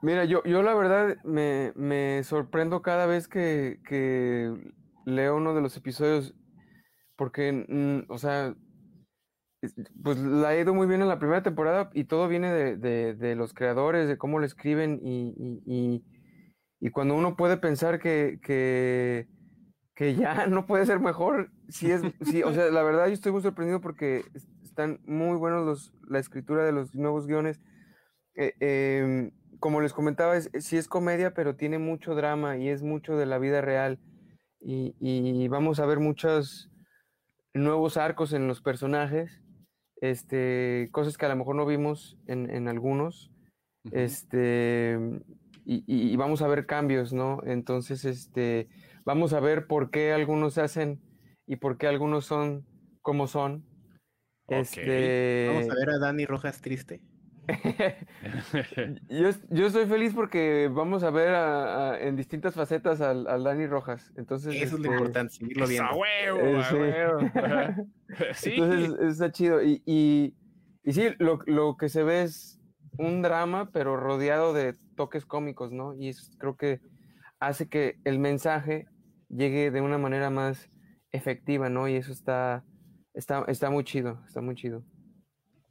D: Mira, yo, yo la verdad me, me sorprendo cada vez que, que leo uno de los episodios, porque, mm, o sea, pues la ha ido muy bien en la primera temporada y todo viene de, de, los creadores, de cómo lo escriben y, y, cuando uno puede pensar que, que, ya no puede ser mejor, sí es, sí, o sea, la verdad yo estoy muy sorprendido porque están muy buenos los, la escritura de los nuevos guiones. Eh, eh, como les comentaba, es, sí es comedia, pero tiene mucho drama y es mucho de la vida real y, y vamos a ver muchos nuevos arcos en los personajes este, cosas que a lo mejor no vimos en, en algunos, uh -huh. este, y, y, vamos a ver cambios, ¿no? Entonces, este, vamos a ver por qué algunos hacen y por qué algunos son como son.
C: Okay. Este... Vamos a ver a Dani Rojas triste.
D: yo, yo, estoy feliz porque vamos a ver a, a, en distintas facetas al, al, Dani Rojas. Entonces,
C: eso este, es lo importante, seguirlo viendo.
A: ¡A huevo! Eh, sí. huevo.
D: sí. Entonces está chido. Y, y, y sí, lo, lo, que se ve es un drama, pero rodeado de toques cómicos, ¿no? Y eso creo que hace que el mensaje llegue de una manera más efectiva, ¿no? Y eso está, está, está muy chido, está muy chido.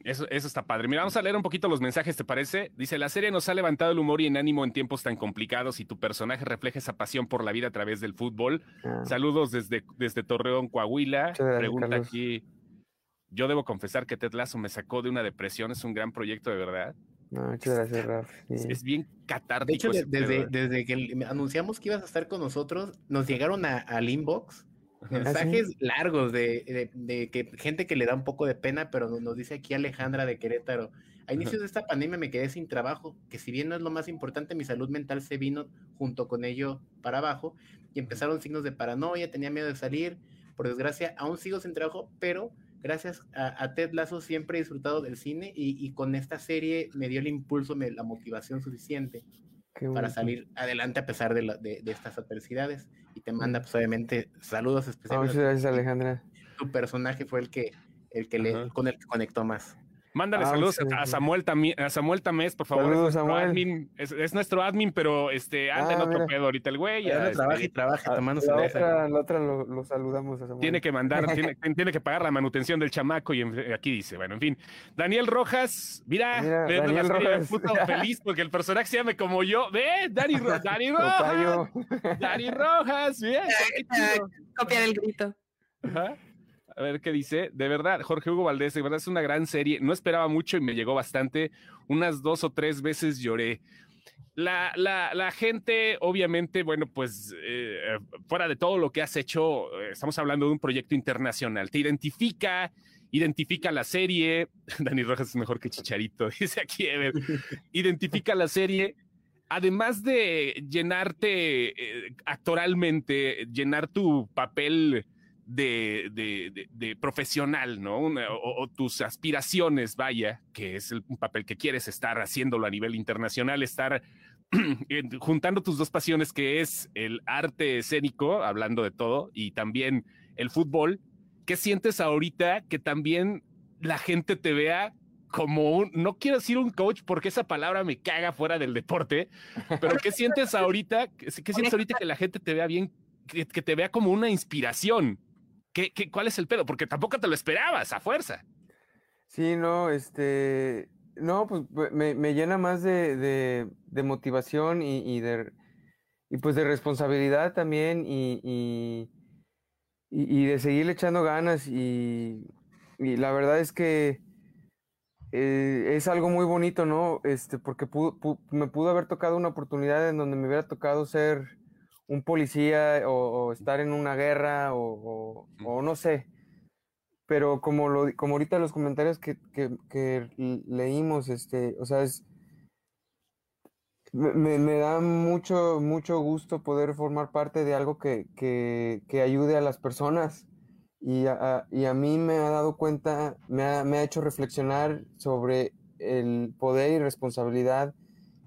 A: Eso, eso, está padre. Mira, vamos a leer un poquito los mensajes, ¿te parece? Dice, la serie nos ha levantado el humor y en ánimo en tiempos tan complicados y tu personaje refleja esa pasión por la vida a través del fútbol. Ah. Saludos desde, desde Torreón, Coahuila.
D: Gracias,
A: Pregunta
D: Carlos.
A: aquí, yo debo confesar que Ted Lasso me sacó de una depresión, es un gran proyecto de verdad.
D: No, muchas gracias, Raf.
A: Sí. Es bien catártico.
C: De hecho, desde, desde, que anunciamos que ibas a estar con nosotros, nos llegaron a, al inbox mensajes largos de, de, de, que gente que le da un poco de pena, pero nos dice aquí Alejandra de Querétaro. A inicios de esta pandemia me quedé sin trabajo, que si bien no es lo más importante, mi salud mental se vino junto con ello para abajo y empezaron signos de paranoia, tenía miedo de salir. Por desgracia, aún sigo sin trabajo, pero gracias a, Ted Lasso siempre he disfrutado del cine y, con esta serie me dio el impulso, me, la motivación suficiente para salir adelante a pesar de, de, estas adversidades. Y te manda, pues obviamente, saludos especiales.
D: Muchas gracias, Alejandra.
C: Tu personaje fue el que, el que le, con el que conectó más.
A: Mándale ah, saludos a Samuel también, a Samuel Tamés, por favor.
D: Saludos,
A: es,
D: nuestro
A: Admin, es, nuestro admin, pero este anda en ah, otro pedo ahorita el güey.
C: Ya, este, trabaja y trabaja tomando
D: la otra, la otra lo, saludamos a Samuel.
A: Tiene que mandar, tiene, tiene, que pagar la manutención del chamaco y aquí dice, bueno, en fin. Daniel Rojas, mira,
D: Daniel Rojas.
A: feliz porque el personaje se llame como yo. Ve, Dani, Dani Rojas. Dani Rojas, bien.
B: Copia del grito.
A: Ajá. A ver qué dice. De verdad, Jorge Hugo Valdés, de verdad es una gran serie. No esperaba mucho y me llegó bastante. Unas dos o tres veces lloré. La, la, gente, obviamente, bueno, pues eh, fuera de todo lo que has hecho, eh, estamos hablando de un proyecto internacional. Te identifica, identifica la serie. Dani Rojas es mejor que Chicharito, dice aquí Ever. Identifica la serie. Además de llenarte eh, actoralmente, llenar tu papel de, profesional, ¿no? o, tus aspiraciones, vaya, que es el, un papel que quieres estar haciéndolo a nivel internacional, estar juntando tus dos pasiones, que es el arte escénico, hablando de todo, y también el fútbol. ¿Qué sientes ahorita que también la gente te vea como un, no quiero decir un coach porque esa palabra me caga fuera del deporte, pero ¿qué sientes ahorita? ¿Qué, sientes ahorita que la gente te vea bien, que te vea como una inspiración? ¿Qué, cuál es el pedo? Porque tampoco te lo esperabas a fuerza.
D: Sí, no, este, no, pues me, llena más de, motivación y, de, y pues de responsabilidad también y, y, de seguir echando ganas y, la verdad es que eh, es algo muy bonito, ¿no? Este, porque me pudo haber tocado una oportunidad en donde me hubiera tocado ser un policía o, estar en una guerra o, no sé. Pero como, lo, como ahorita los comentarios que, leímos, este, o sea, es, me, da mucho, mucho gusto poder formar parte de algo que, ayude a las personas. Y a, y a, mí me ha dado cuenta, me ha, me ha hecho reflexionar sobre el poder y responsabilidad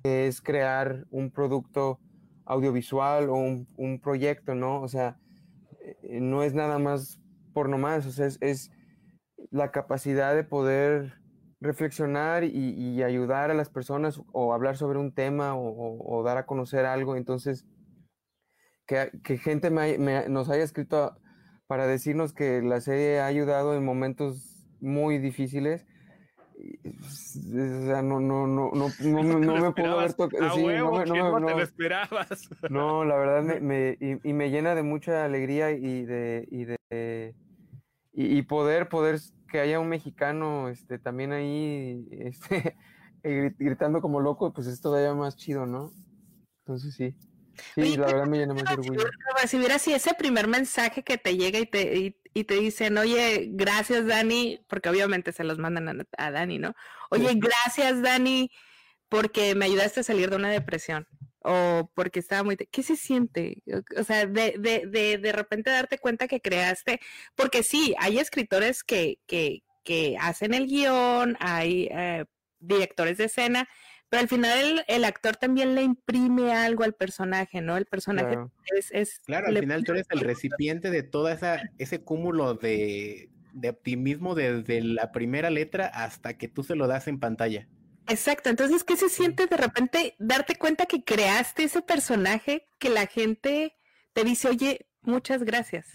D: que es crear un producto audiovisual o un, proyecto, ¿no? O sea, eh, no es nada más por nomás, o sea, es, la capacidad de poder reflexionar y, ayudar a las personas o hablar sobre un tema o, dar a conocer algo. Entonces, que, gente nos haya escrito para decirnos que la serie ha ayudado en momentos muy difíciles o sea, no, no, no, no, no, no me puedo haber tocado.
A: Sí, no, no, no, te lo esperabas.
D: No, la verdad me, me y, y, me llena de mucha alegría y de, y de y, poder, poder que haya un mexicano este, también ahí este, gritando como loco, pues es todavía más chido, ¿no? Entonces sí. Sí, la verdad me llena más de orgullo.
B: Recibir así ese primer mensaje que te llega y te, y te dicen, oye, gracias Dani, porque obviamente se los mandan a, Dani, ¿no? Oye, gracias Dani, porque me ayudaste a salir de una depresión o porque estaba muy... ¿Qué se siente? O sea, de, de, de, de repente darte cuenta que creaste, porque sí, hay escritores que, que, que hacen el guion, hay eh, directores de escena, pero al final el, actor también le imprime algo al personaje, ¿no? El personaje es,
C: Claro, al final tú eres el recipiente de todo esa, ese cúmulo de, optimismo desde la primera letra hasta que tú se lo das en pantalla.
B: Exacto, entonces, ¿qué se siente de repente darte cuenta que creaste ese personaje que la gente te dice, oye, muchas gracias?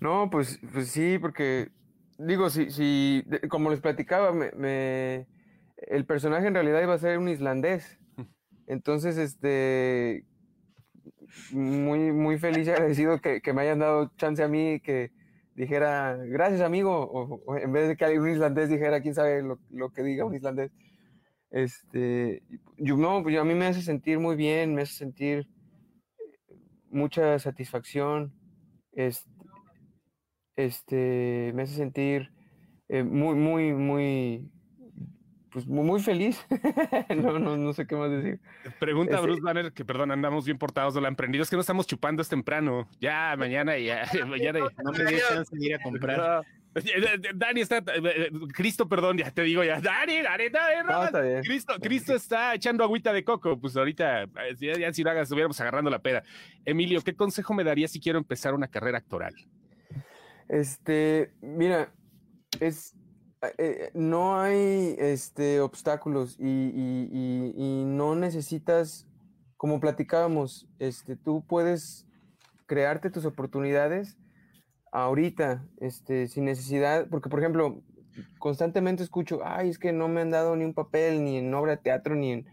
D: No, pues, pues sí, porque digo, si, si como les platicaba, me el personaje en realidad iba a ser un islandés. Entonces, este, muy, muy feliz y agradecido que, me hayan dado chance a mí que dijera, gracias amigo, o, en vez de que un islandés dijera, quién sabe lo, que diga un islandés. Este, yo no, pues a mí me hace sentir muy bien, me hace sentir mucha satisfacción, este, este me hace sentir eh, muy, muy, muy, pues muy feliz. no, no, no sé qué más decir.
A: Pregunta a Bruce Banner, que perdón, andamos bien portados de la emprendida. Es que no estamos chupando es temprano. Ya, mañana, ya, mañana.
C: No me dio chance de ir a comprar.
A: Dani está, Cristo, perdón, ya te digo ya, Dani, Dani, Dani, Cristo, Cristo está echando agüita de coco, pues ahorita, ya, si lo hagas, estuviéramos agarrando la pera. Emilio, ¿qué consejo me darías si quiero empezar una carrera actoral?
D: Este, mira, es, eh, no hay este, obstáculos y, no necesitas, como platicábamos, este, tú puedes crearte tus oportunidades ahorita, este, sin necesidad, porque por ejemplo, constantemente escucho, ay, es que no me han dado ni un papel, ni en obra de teatro, ni en,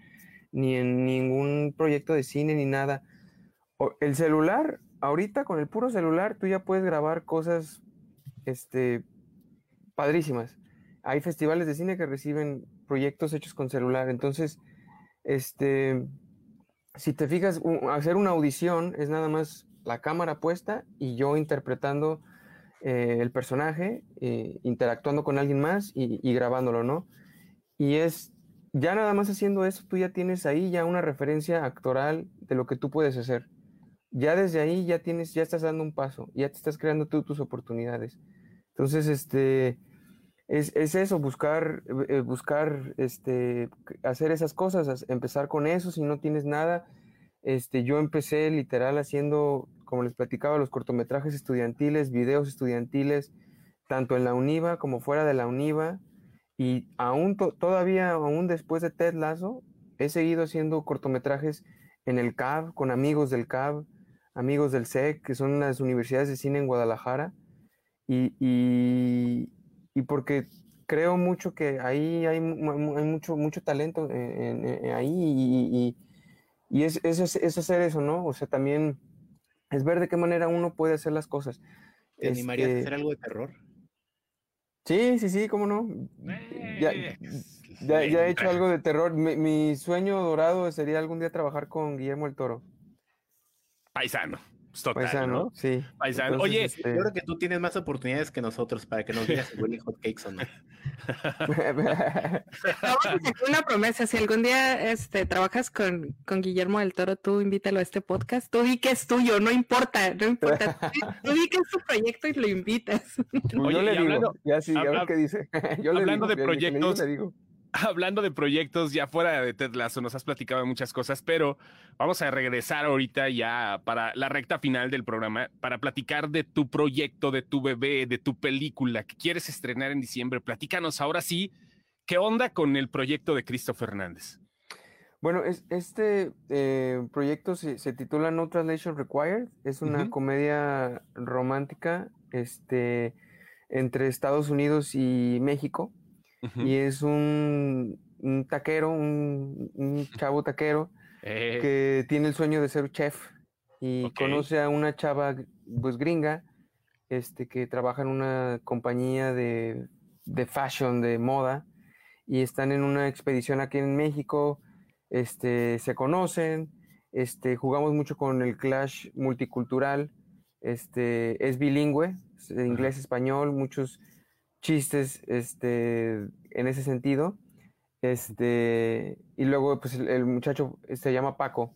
D: ni en ningún proyecto de cine, ni nada. El celular, ahorita con el puro celular, tú ya puedes grabar cosas, este, padrísimas. Hay festivales de cine que reciben proyectos hechos con celular, entonces, este, si te fijas, hacer una audición es nada más la cámara puesta y yo interpretando eh, el personaje, eh, interactuando con alguien más y, grabándolo, ¿no? Y es, ya nada más haciendo eso, tú ya tienes ahí ya una referencia actoral de lo que tú puedes hacer. Ya desde ahí ya tienes, ya estás dando un paso, ya te estás creando tú tus oportunidades. Entonces, este, es, eso, buscar, eh, buscar, este, hacer esas cosas, empezar con eso, si no tienes nada. Este, yo empecé literal haciendo como les platicaba, los cortometrajes estudiantiles, videos estudiantiles, tanto en la UNIVA como fuera de la UNIVA. Y aún todavía, aún después de Ted Lasso, he seguido haciendo cortometrajes en el CAB, con amigos del CAB, amigos del SEC, que son las universidades de cine en Guadalajara. Y, y, porque creo mucho que ahí hay, hay mucho, mucho talento ahí y, y, es, es, es hacer eso, ¿no? O sea, también es ver de qué manera uno puede hacer las cosas.
C: ¿Te animarías a este hacer algo de terror?
D: Sí, sí, sí, cómo no. Ya, he hecho algo de terror. Mi, sueño dorado sería algún día trabajar con Guillermo el Toro.
A: Paisano.
D: Total, Paisano, sí.
A: Paisano. Oye,
C: este yo creo que tú tienes más oportunidades que nosotros para que nos digas si huele hot cakes o no.
B: una promesa, si algún día este, trabajas con, con, Guillermo del Toro, tú invítalo a este podcast, tú di que es tuyo, no importa, no importa. tú di que es tu proyecto y lo invitas.
D: yo le digo, ya sí, a ver qué dice.
A: Yo hablando de proyectos, le digo hablando de proyectos, ya fuera de Ted Lasso, nos has platicado de muchas cosas, pero vamos a regresar ahorita ya para la recta final del programa, para platicar de tu proyecto, de tu bebé, de tu película que quieres estrenar en diciembre. Platícanos ahora sí, ¿qué onda con el proyecto de Cristo Fernández?
D: Bueno, este eh, proyecto se, titula No Translation Required. Es una comedia romántica este, entre Estados Unidos y México y es un, taquero, un, chavo taquero eh. que tiene el sueño de ser chef y conoce a una chava pues gringa este que trabaja en una compañía de, de, fashion, de moda y están en una expedición aquí en México, este se conocen, este jugamos mucho con el clash multicultural, este es bilingüe, inglés español, muchos chistes este, en ese sentido. Este, y luego, pues el, muchacho se llama Paco,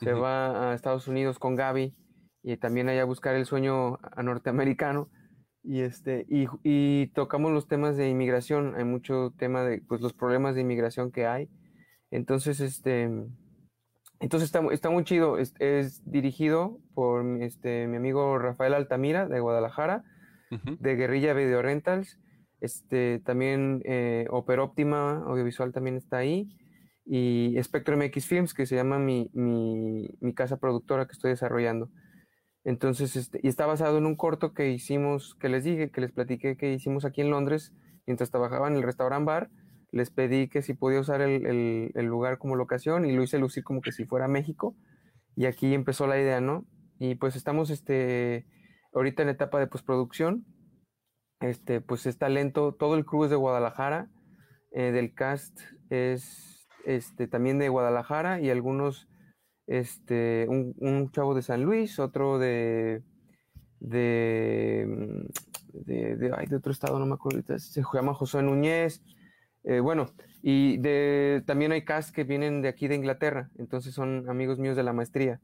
D: se va a Estados Unidos con Gaby y también allá a buscar el sueño a norteamericano. Y, este, y, tocamos los temas de inmigración, hay mucho tema de pues, los problemas de inmigración que hay. Entonces, este, entonces está, está muy chido, es, es, dirigido por este, mi amigo Rafael Altamira de Guadalajara, de Guerrilla Video Rentals este, también eh, Óptima Audiovisual también está ahí. Y Spectrum X Films, que se llama mi, casa productora que estoy desarrollando. Entonces, este, y está basado en un corto que hicimos, que les dije, que les platiqué que hicimos aquí en Londres, mientras trabajaba en el restaurant bar. Les pedí que si podía usar el, el lugar como locación y lo hice lucir como que si fuera México. Y aquí empezó la idea, ¿no? Y pues estamos este, ahorita en etapa de postproducción este, pues es talento, todo el crew es de Guadalajara, eh, del cast es este, también de Guadalajara y algunos, este, un, chavo de San Luis, otro de, de, mm, de, otro estado, no me acuerdo, se llama José Núñez, eh, bueno, y de, también hay cast que vienen de aquí de Inglaterra, entonces son amigos míos de la maestría.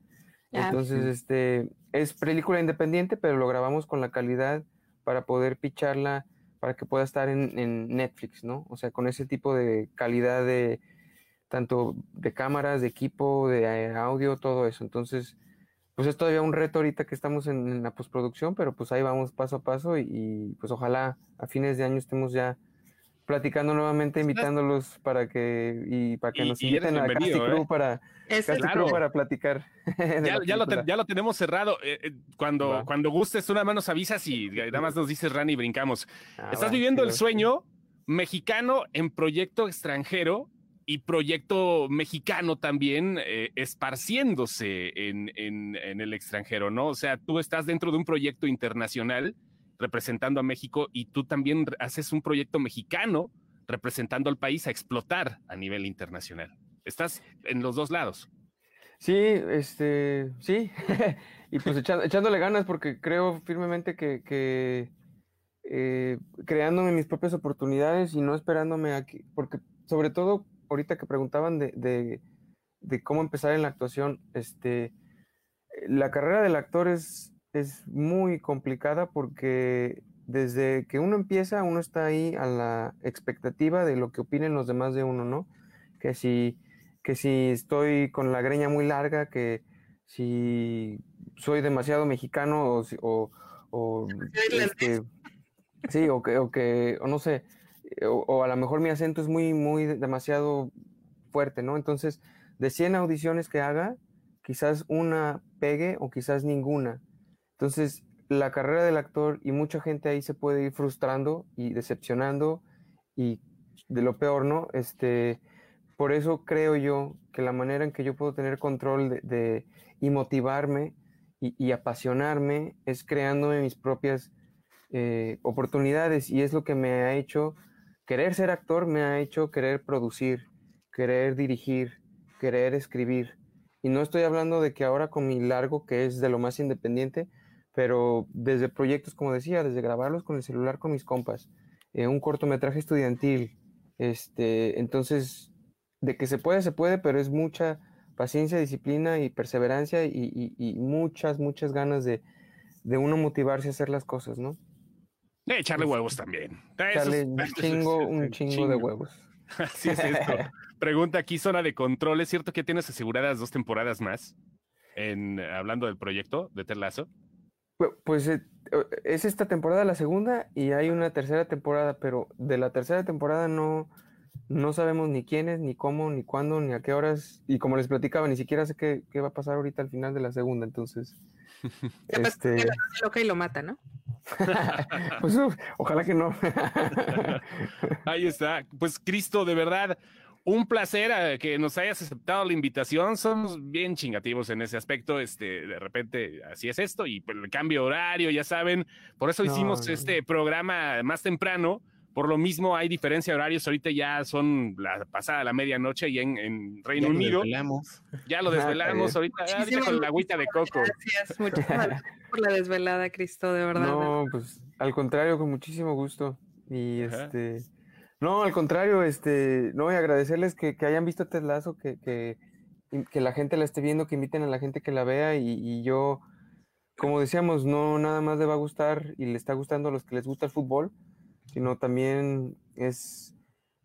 D: Entonces, este, es película independiente, pero lo grabamos con la calidad para poder picharla para que pueda estar en, en, Netflix, ¿no? O sea, con ese tipo de calidad de tanto de cámaras, de equipo, de eh, audio, todo eso. Entonces, pues es todavía un reto ahorita que estamos en, la postproducción, pero pues ahí vamos paso a paso y, pues ojalá a fines de año estemos ya platicando nuevamente, invitándolos para que y para que nos inviten a Casti Crew ¿eh? para, para platicar.
A: Ya, lo tenemos cerrado. Eh, eh, cuando, cuando gustes, una mano nos avisas y nada más nos dices Rani y brincamos. Ah, Estás viviendo el sueño mexicano en proyecto extranjero y proyecto mexicano también eh, esparciéndose en, el extranjero, ¿no? O sea, tú estás dentro de un proyecto internacional representando a México y tú también haces un proyecto mexicano representando al país a explotar a nivel internacional. Estás en los dos lados.
D: Sí, este, sí, y pues echándole ganas porque creo firmemente que, eh, creándome mis propias oportunidades y no esperándome aquí, porque sobre todo ahorita que preguntaban de, cómo empezar en la actuación, este, la carrera del actor es, es muy complicada porque desde que uno empieza, uno está ahí a la expectativa de lo que opinen los demás de uno, ¿no? Que si, que si estoy con la greña muy larga, que si soy demasiado mexicano o, o, o este, sí, o que, o que, o no sé, eh, o, a lo mejor mi acento es muy, muy demasiado fuerte, ¿no? Entonces, de 100 audiciones que haga, quizás una pegue o quizás ninguna. Entonces, la carrera del actor y mucha gente ahí se puede ir frustrando y decepcionando y de lo peor, ¿no? Este, por eso creo yo que la manera en que yo puedo tener control de, y motivarme y, apasionarme es creándome mis propias eh, oportunidades y es lo que me ha hecho querer ser actor me ha hecho querer producir, querer dirigir, querer escribir. Y no estoy hablando de que ahora con mi largo, que es de lo más independiente, pero desde proyectos, como decía, desde grabarlos con el celular con mis compas, eh, un cortometraje estudiantil. Este, entonces, de que se puede, se puede, pero es mucha paciencia, disciplina y perseverancia y, muchas, muchas ganas de, de uno motivarse a hacer las cosas, ¿no?
A: echarle huevos también.
D: Echarle un chingo, un chingo, de huevos.
A: Así es esto. Pregunta aquí, zona de control. ¿Es cierto que tienes aseguradas dos temporadas más? En, hablando del proyecto de Terlazo.
D: Pues eh, es esta temporada la segunda y hay una tercera temporada, pero de la tercera temporada no, no sabemos ni quiénes, ni cómo, ni cuándo, ni a qué horas. Y como les platicaba, ni siquiera sé qué, qué va a pasar ahorita al final de la segunda. Entonces,
B: este... loca y lo mata, ¿no?
D: pues ojalá que no.
A: Ahí está. Pues Cristo, de verdad, un placer eh, que nos hayas aceptado la invitación. Somos bien chingativos en ese aspecto. Este, de repente, así es esto. Y pues, el cambio horario, ya saben. Por eso hicimos este programa más temprano por lo mismo hay diferencia de horarios. Ahorita ya son la pasada la medianoche y en, Reino Unido. Ya lo desvelamos ahorita, con la agüita de coco.
B: Gracias, muchas gracias por la desvelada, Cristo, de verdad.
D: No, pues al contrario, con muchísimo gusto. Y este. No, al contrario, este, no, y agradecerles que, hayan visto Teslazo, que, que, que, la gente la esté viendo, que inviten a la gente que la vea y, y yo, como decíamos, no nada más le va a gustar y le está gustando a los que les gusta el fútbol, sino también es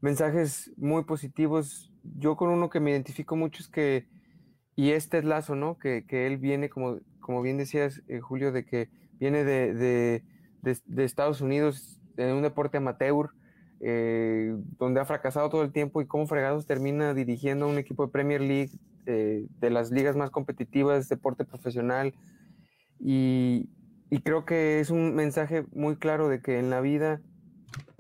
D: mensajes muy positivos. Yo con uno que me identifico mucho es que, y este es Lazo, ¿no? Que, que él viene, como, como bien decías, eh, Julio, de que viene de, de, de, Estados Unidos en un deporte amateur, eh, donde ha fracasado todo el tiempo y cómo fregados termina dirigiendo un equipo de Premier League, eh, de las ligas más competitivas, deporte profesional. Y, y creo que es un mensaje muy claro de que en la vida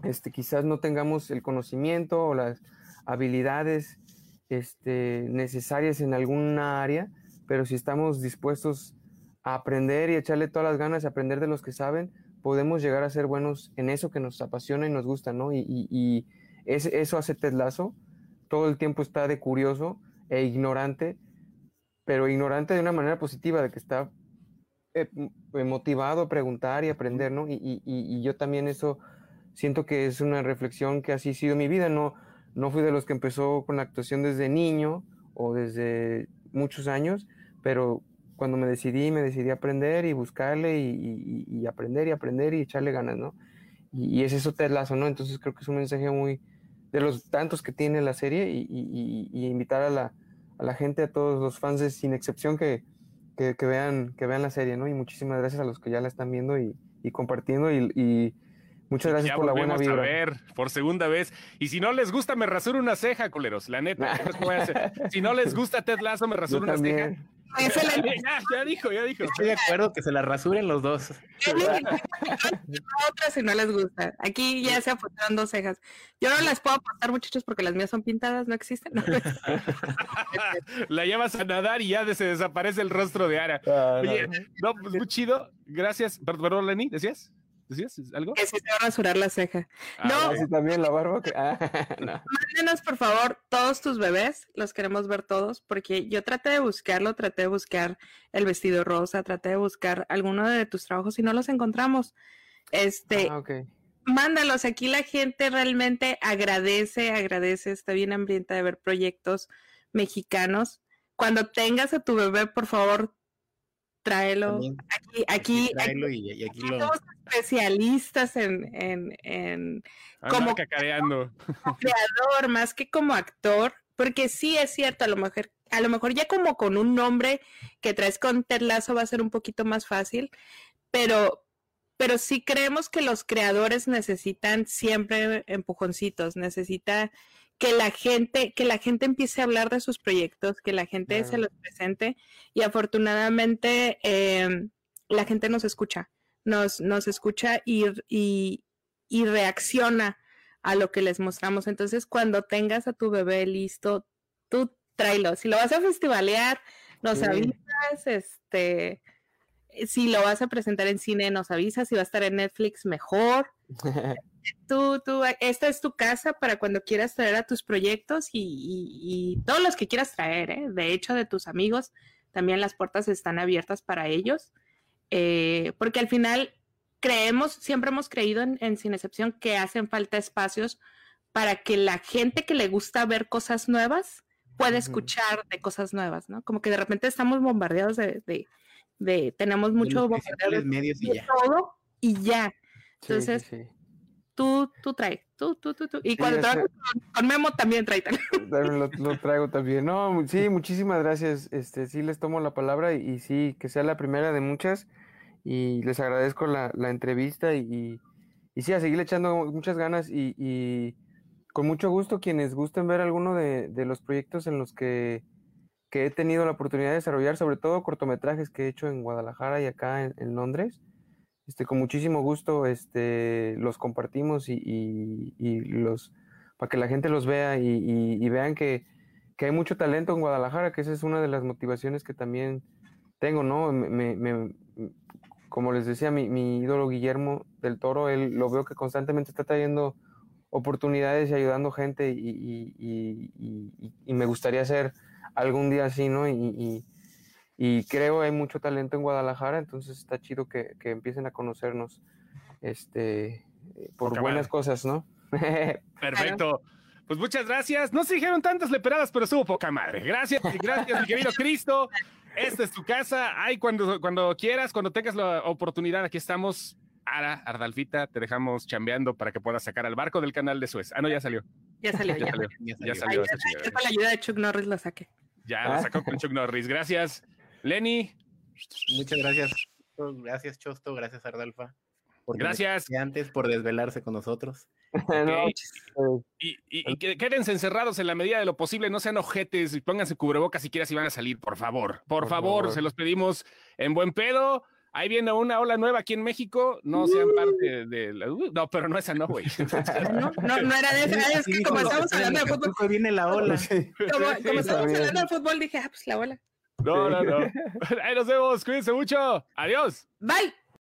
D: este, quizás no tengamos el conocimiento o las habilidades este, necesarias en alguna área, pero si estamos dispuestos a aprender y echarle todas las ganas, a aprender de los que saben, podemos llegar a ser buenos en eso que nos apasiona y nos gusta, ¿no? Y, eso hace Ted todo el tiempo está de curioso e ignorante, pero ignorante de una manera positiva, de que está eh, motivado a preguntar y aprender, ¿no? y yo también eso siento que es una reflexión que así ha sido mi vida. No, no fui de los que empezó con la actuación desde niño o desde muchos años, pero cuando me decidí, me decidí a aprender y buscarle y, aprender y aprender y echarle ganas, ¿no? y, es eso Ted Lasso, ¿no? Entonces creo que es un mensaje muy de los tantos que tiene la serie y, invitar a la, a la, gente, a todos los fans sin excepción que, que, vean, que vean la serie, ¿no? Y muchísimas gracias a los que ya la están viendo y, compartiendo y Muchas gracias por la buena vibra.
A: a ver por segunda vez. Y si no les gusta, me rasuro una ceja, culeros. La neta. si no les gusta Ted Lasso, me rasuro una ceja. Ya, ya dijo, ya dijo.
C: Estoy de acuerdo que se la rasuren los dos.
B: Otras si no les gusta. Aquí ya se apuntaron dos cejas. Yo no las puedo apostar, muchachos, porque las mías son pintadas, no existen.
A: la llevas a nadar y ya se desaparece el rostro de Ara. Ah, Oye, no, pues muy chido. Gracias. Perdón, Lenny, ¿decías? ¿Decías algo?
B: Que se te va a rasurar la ceja.
D: Ah, no. también la barba. Ah,
B: Mándenos, por favor, todos tus bebés. Los queremos ver todos, porque yo traté de buscarlo, traté de buscar el vestido rosa, traté de buscar alguno de tus trabajos y no los encontramos. Este. Ah, Mándalos. Aquí la gente realmente agradece, agradece, está bien hambrienta de ver proyectos mexicanos. Cuando tengas a tu bebé, por favor, tráelo. aquí, aquí,
C: tráelo y, aquí lo...
B: somos especialistas en, en, en como
A: cacareando.
B: creador más que como actor, porque sí es cierto, a lo mejor, a lo mejor ya como con un nombre que traes con Ted Lasso va a ser un poquito más fácil, pero, pero sí creemos que los creadores necesitan siempre empujoncitos, necesita que la gente, que la gente empiece a hablar de sus proyectos, que la gente se los presente y afortunadamente em, la gente nos escucha, nos, nos escucha y, y, y, reacciona a lo que les mostramos. Entonces, cuando tengas a tu bebé listo, tú tráelo. Si lo vas a festivalear, nos avisas, este, si lo vas a presentar en cine, nos avisas, si va a estar en Netflix, mejor. tú, tú, esta es tu casa para cuando quieras traer a tus proyectos y, todos los que quieras traer, ¿eh? de hecho, de tus amigos, también las puertas están abiertas para ellos, eh, porque al final creemos, siempre hemos creído en, Sin Excepción que hacen falta espacios para que la gente que le gusta ver cosas nuevas pueda escuchar de cosas nuevas, ¿no? Como que de repente estamos bombardeados de, de, tenemos mucho
C: bombardeados medios y
B: de todo y ya. Entonces, tú, tú traes, tú, tú, tú, tú. Y cuando trabajas con, Memo también trae.
D: Lo, lo, traigo también. No, sí, muchísimas gracias. Este, sí les tomo la palabra y, sí, que sea la primera de muchas. Y les agradezco la, la entrevista y, y, sí, a seguirle echando muchas ganas y, y, con mucho gusto quienes gusten ver alguno de, de los proyectos en los que, que, he tenido la oportunidad de desarrollar, sobre todo cortometrajes que he hecho en Guadalajara y acá en Londres este, con muchísimo gusto este, los compartimos y, los para que la gente los vea y, vean que, hay mucho talento en Guadalajara, que esa es una de las motivaciones que también tengo, ¿no? como les decía, mi, mi, ídolo Guillermo del Toro, él lo veo que constantemente está trayendo oportunidades y ayudando gente y, me gustaría ser algún día así, ¿no? y, y creo hay mucho talento en Guadalajara, entonces está chido que, que empiecen a conocernos este, eh, por buenas cosas, ¿no?
A: Perfecto. Pues muchas gracias. No se dijeron tantas leperadas, pero estuvo poca madre. Gracias, gracias, mi querido Cristo. Esta es tu casa. Ay, cuando, cuando quieras, cuando tengas la oportunidad, aquí estamos. Ara, Ardalfita, te dejamos chambeando para que puedas sacar al barco del canal de Suez. Ah, no, ya salió.
B: Ya salió, ya, salió. Ya salió. con la ayuda de Chuck Norris la saqué.
A: Ya, la sacó con Chuck Norris. Gracias. Lenny.
C: Muchas gracias. Gracias, Chosto. Gracias, Ardalfa.
A: gracias.
C: Antes por desvelarse con nosotros.
A: y, quédense encerrados en la medida de lo posible, no sean ojetes y pónganse cubrebocas si quieras y van a salir, por favor. Por, favor, se los pedimos en buen pedo. Ahí viene una ola nueva aquí en México. No sean parte de la. Uh, no, pero no esa no, güey.
B: No, no, era de esa. Es que como estamos hablando de fútbol.
C: viene la ola.
B: Como, como estamos hablando de fútbol, dije, ah, pues la ola.
A: No, no, no. Ahí nos vemos. Cuídense mucho. Adiós.
B: Bye.